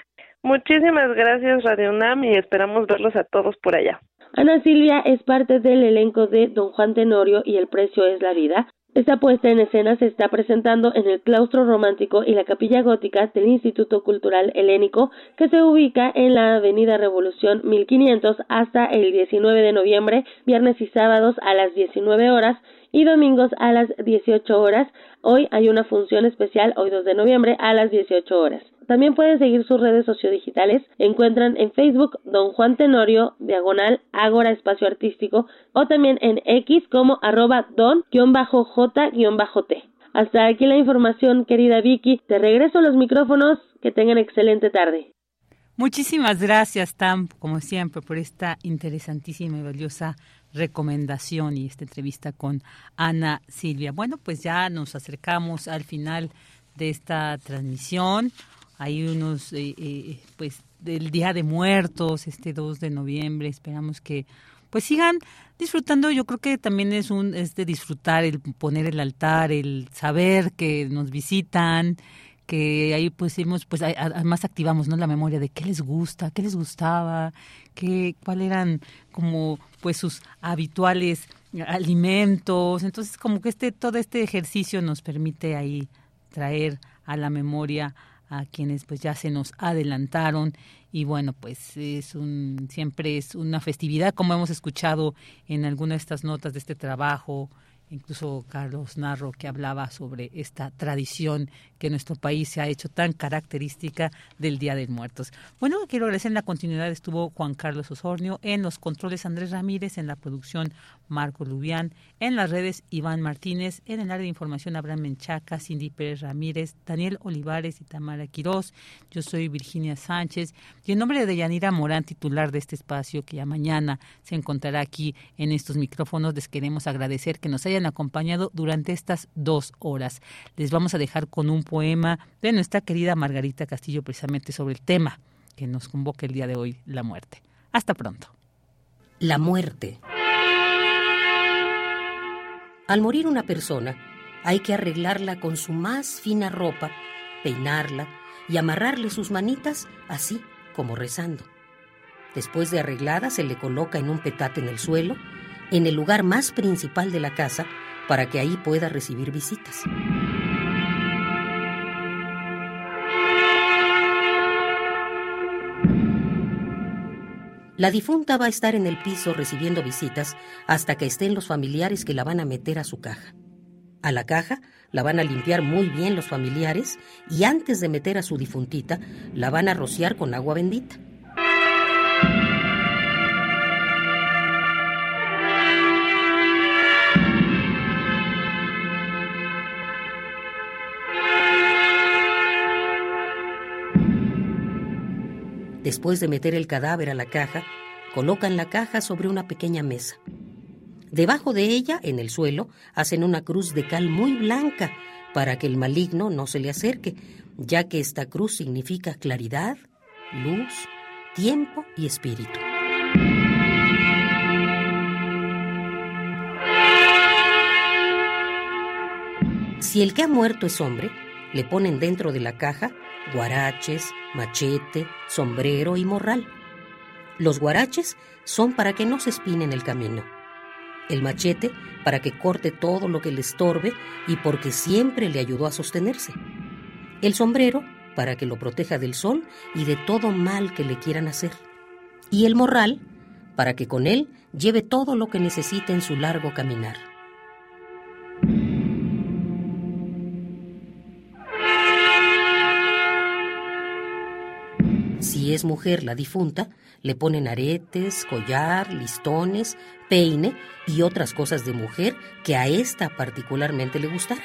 Muchísimas gracias Radio UNAM y esperamos verlos a todos por allá. Ana Silvia es parte del elenco de Don Juan Tenorio y El precio es la vida. Esta puesta en escena se está presentando en el claustro romántico y la capilla gótica del Instituto Cultural Helénico, que se ubica en la Avenida Revolución 1500 hasta el 19 de noviembre, viernes y sábados a las 19 horas y domingos a las 18 horas. Hoy hay una función especial, hoy 2 de noviembre, a las 18 horas. También pueden seguir sus redes sociodigitales. Encuentran en Facebook Don Juan Tenorio, diagonal, Ágora Espacio Artístico, o también en X como arroba don-j-t. Hasta aquí la información, querida Vicky. Te regreso a los micrófonos. Que tengan excelente tarde. Muchísimas gracias, Tam, como siempre, por esta interesantísima y valiosa recomendación y esta entrevista con Ana Silvia. Bueno, pues ya nos acercamos al final de esta transmisión. Hay unos, eh, eh, pues, del Día de Muertos, este 2 de noviembre. Esperamos que pues sigan disfrutando. Yo creo que también es un es de disfrutar el poner el altar, el saber que nos visitan, que ahí pues pues además activamos no la memoria de qué les gusta, qué les gustaba, qué cuál eran como pues sus habituales alimentos. Entonces como que este todo este ejercicio nos permite ahí traer a la memoria a quienes pues ya se nos adelantaron. Y bueno pues es un siempre es una festividad como hemos escuchado en alguna de estas notas de este trabajo incluso Carlos Narro, que hablaba sobre esta tradición que nuestro país se ha hecho tan característica del Día de Muertos. Bueno, quiero agradecer en la continuidad estuvo Juan Carlos Osornio, en los controles Andrés Ramírez, en la producción Marco Lubián, en las redes Iván Martínez, en el área de información Abraham Menchaca, Cindy Pérez Ramírez, Daniel Olivares y Tamara Quirós. Yo soy Virginia Sánchez y en nombre de Yanira Morán, titular de este espacio que ya mañana se encontrará aquí en estos micrófonos, les queremos agradecer que nos hayan acompañado durante estas dos horas. Les vamos a dejar con un poema de nuestra querida Margarita Castillo precisamente sobre el tema que nos convoca el día de hoy, la muerte. Hasta pronto. La muerte. Al morir una persona, hay que arreglarla con su más fina ropa, peinarla y amarrarle sus manitas así como rezando. Después de arreglada se le coloca en un petate en el suelo en el lugar más principal de la casa para que ahí pueda recibir visitas. La difunta va a estar en el piso recibiendo visitas hasta que estén los familiares que la van a meter a su caja. A la caja la van a limpiar muy bien los familiares y antes de meter a su difuntita la van a rociar con agua bendita. Después de meter el cadáver a la caja, colocan la caja sobre una pequeña mesa. Debajo de ella, en el suelo, hacen una cruz de cal muy blanca para que el maligno no se le acerque, ya que esta cruz significa claridad, luz, tiempo y espíritu. Si el que ha muerto es hombre, le ponen dentro de la caja guaraches, machete, sombrero y morral. Los guaraches son para que no se espinen el camino. El machete para que corte todo lo que le estorbe y porque siempre le ayudó a sostenerse. El sombrero para que lo proteja del sol y de todo mal que le quieran hacer. Y el morral para que con él lleve todo lo que necesite en su largo caminar. Es mujer la difunta, le ponen aretes, collar, listones, peine y otras cosas de mujer que a esta particularmente le gustarán.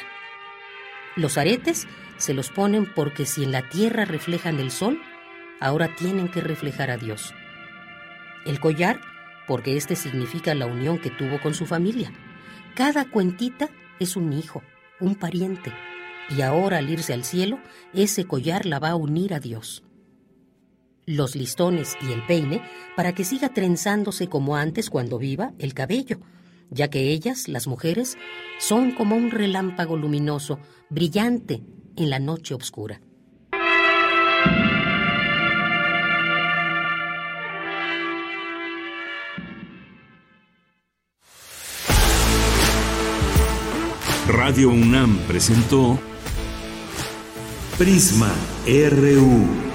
Los aretes se los ponen porque si en la tierra reflejan el sol, ahora tienen que reflejar a Dios. El collar, porque este significa la unión que tuvo con su familia. Cada cuentita es un hijo, un pariente, y ahora al irse al cielo, ese collar la va a unir a Dios los listones y el peine para que siga trenzándose como antes cuando viva el cabello, ya que ellas, las mujeres, son como un relámpago luminoso, brillante en la noche oscura. Radio UNAM presentó Prisma RU.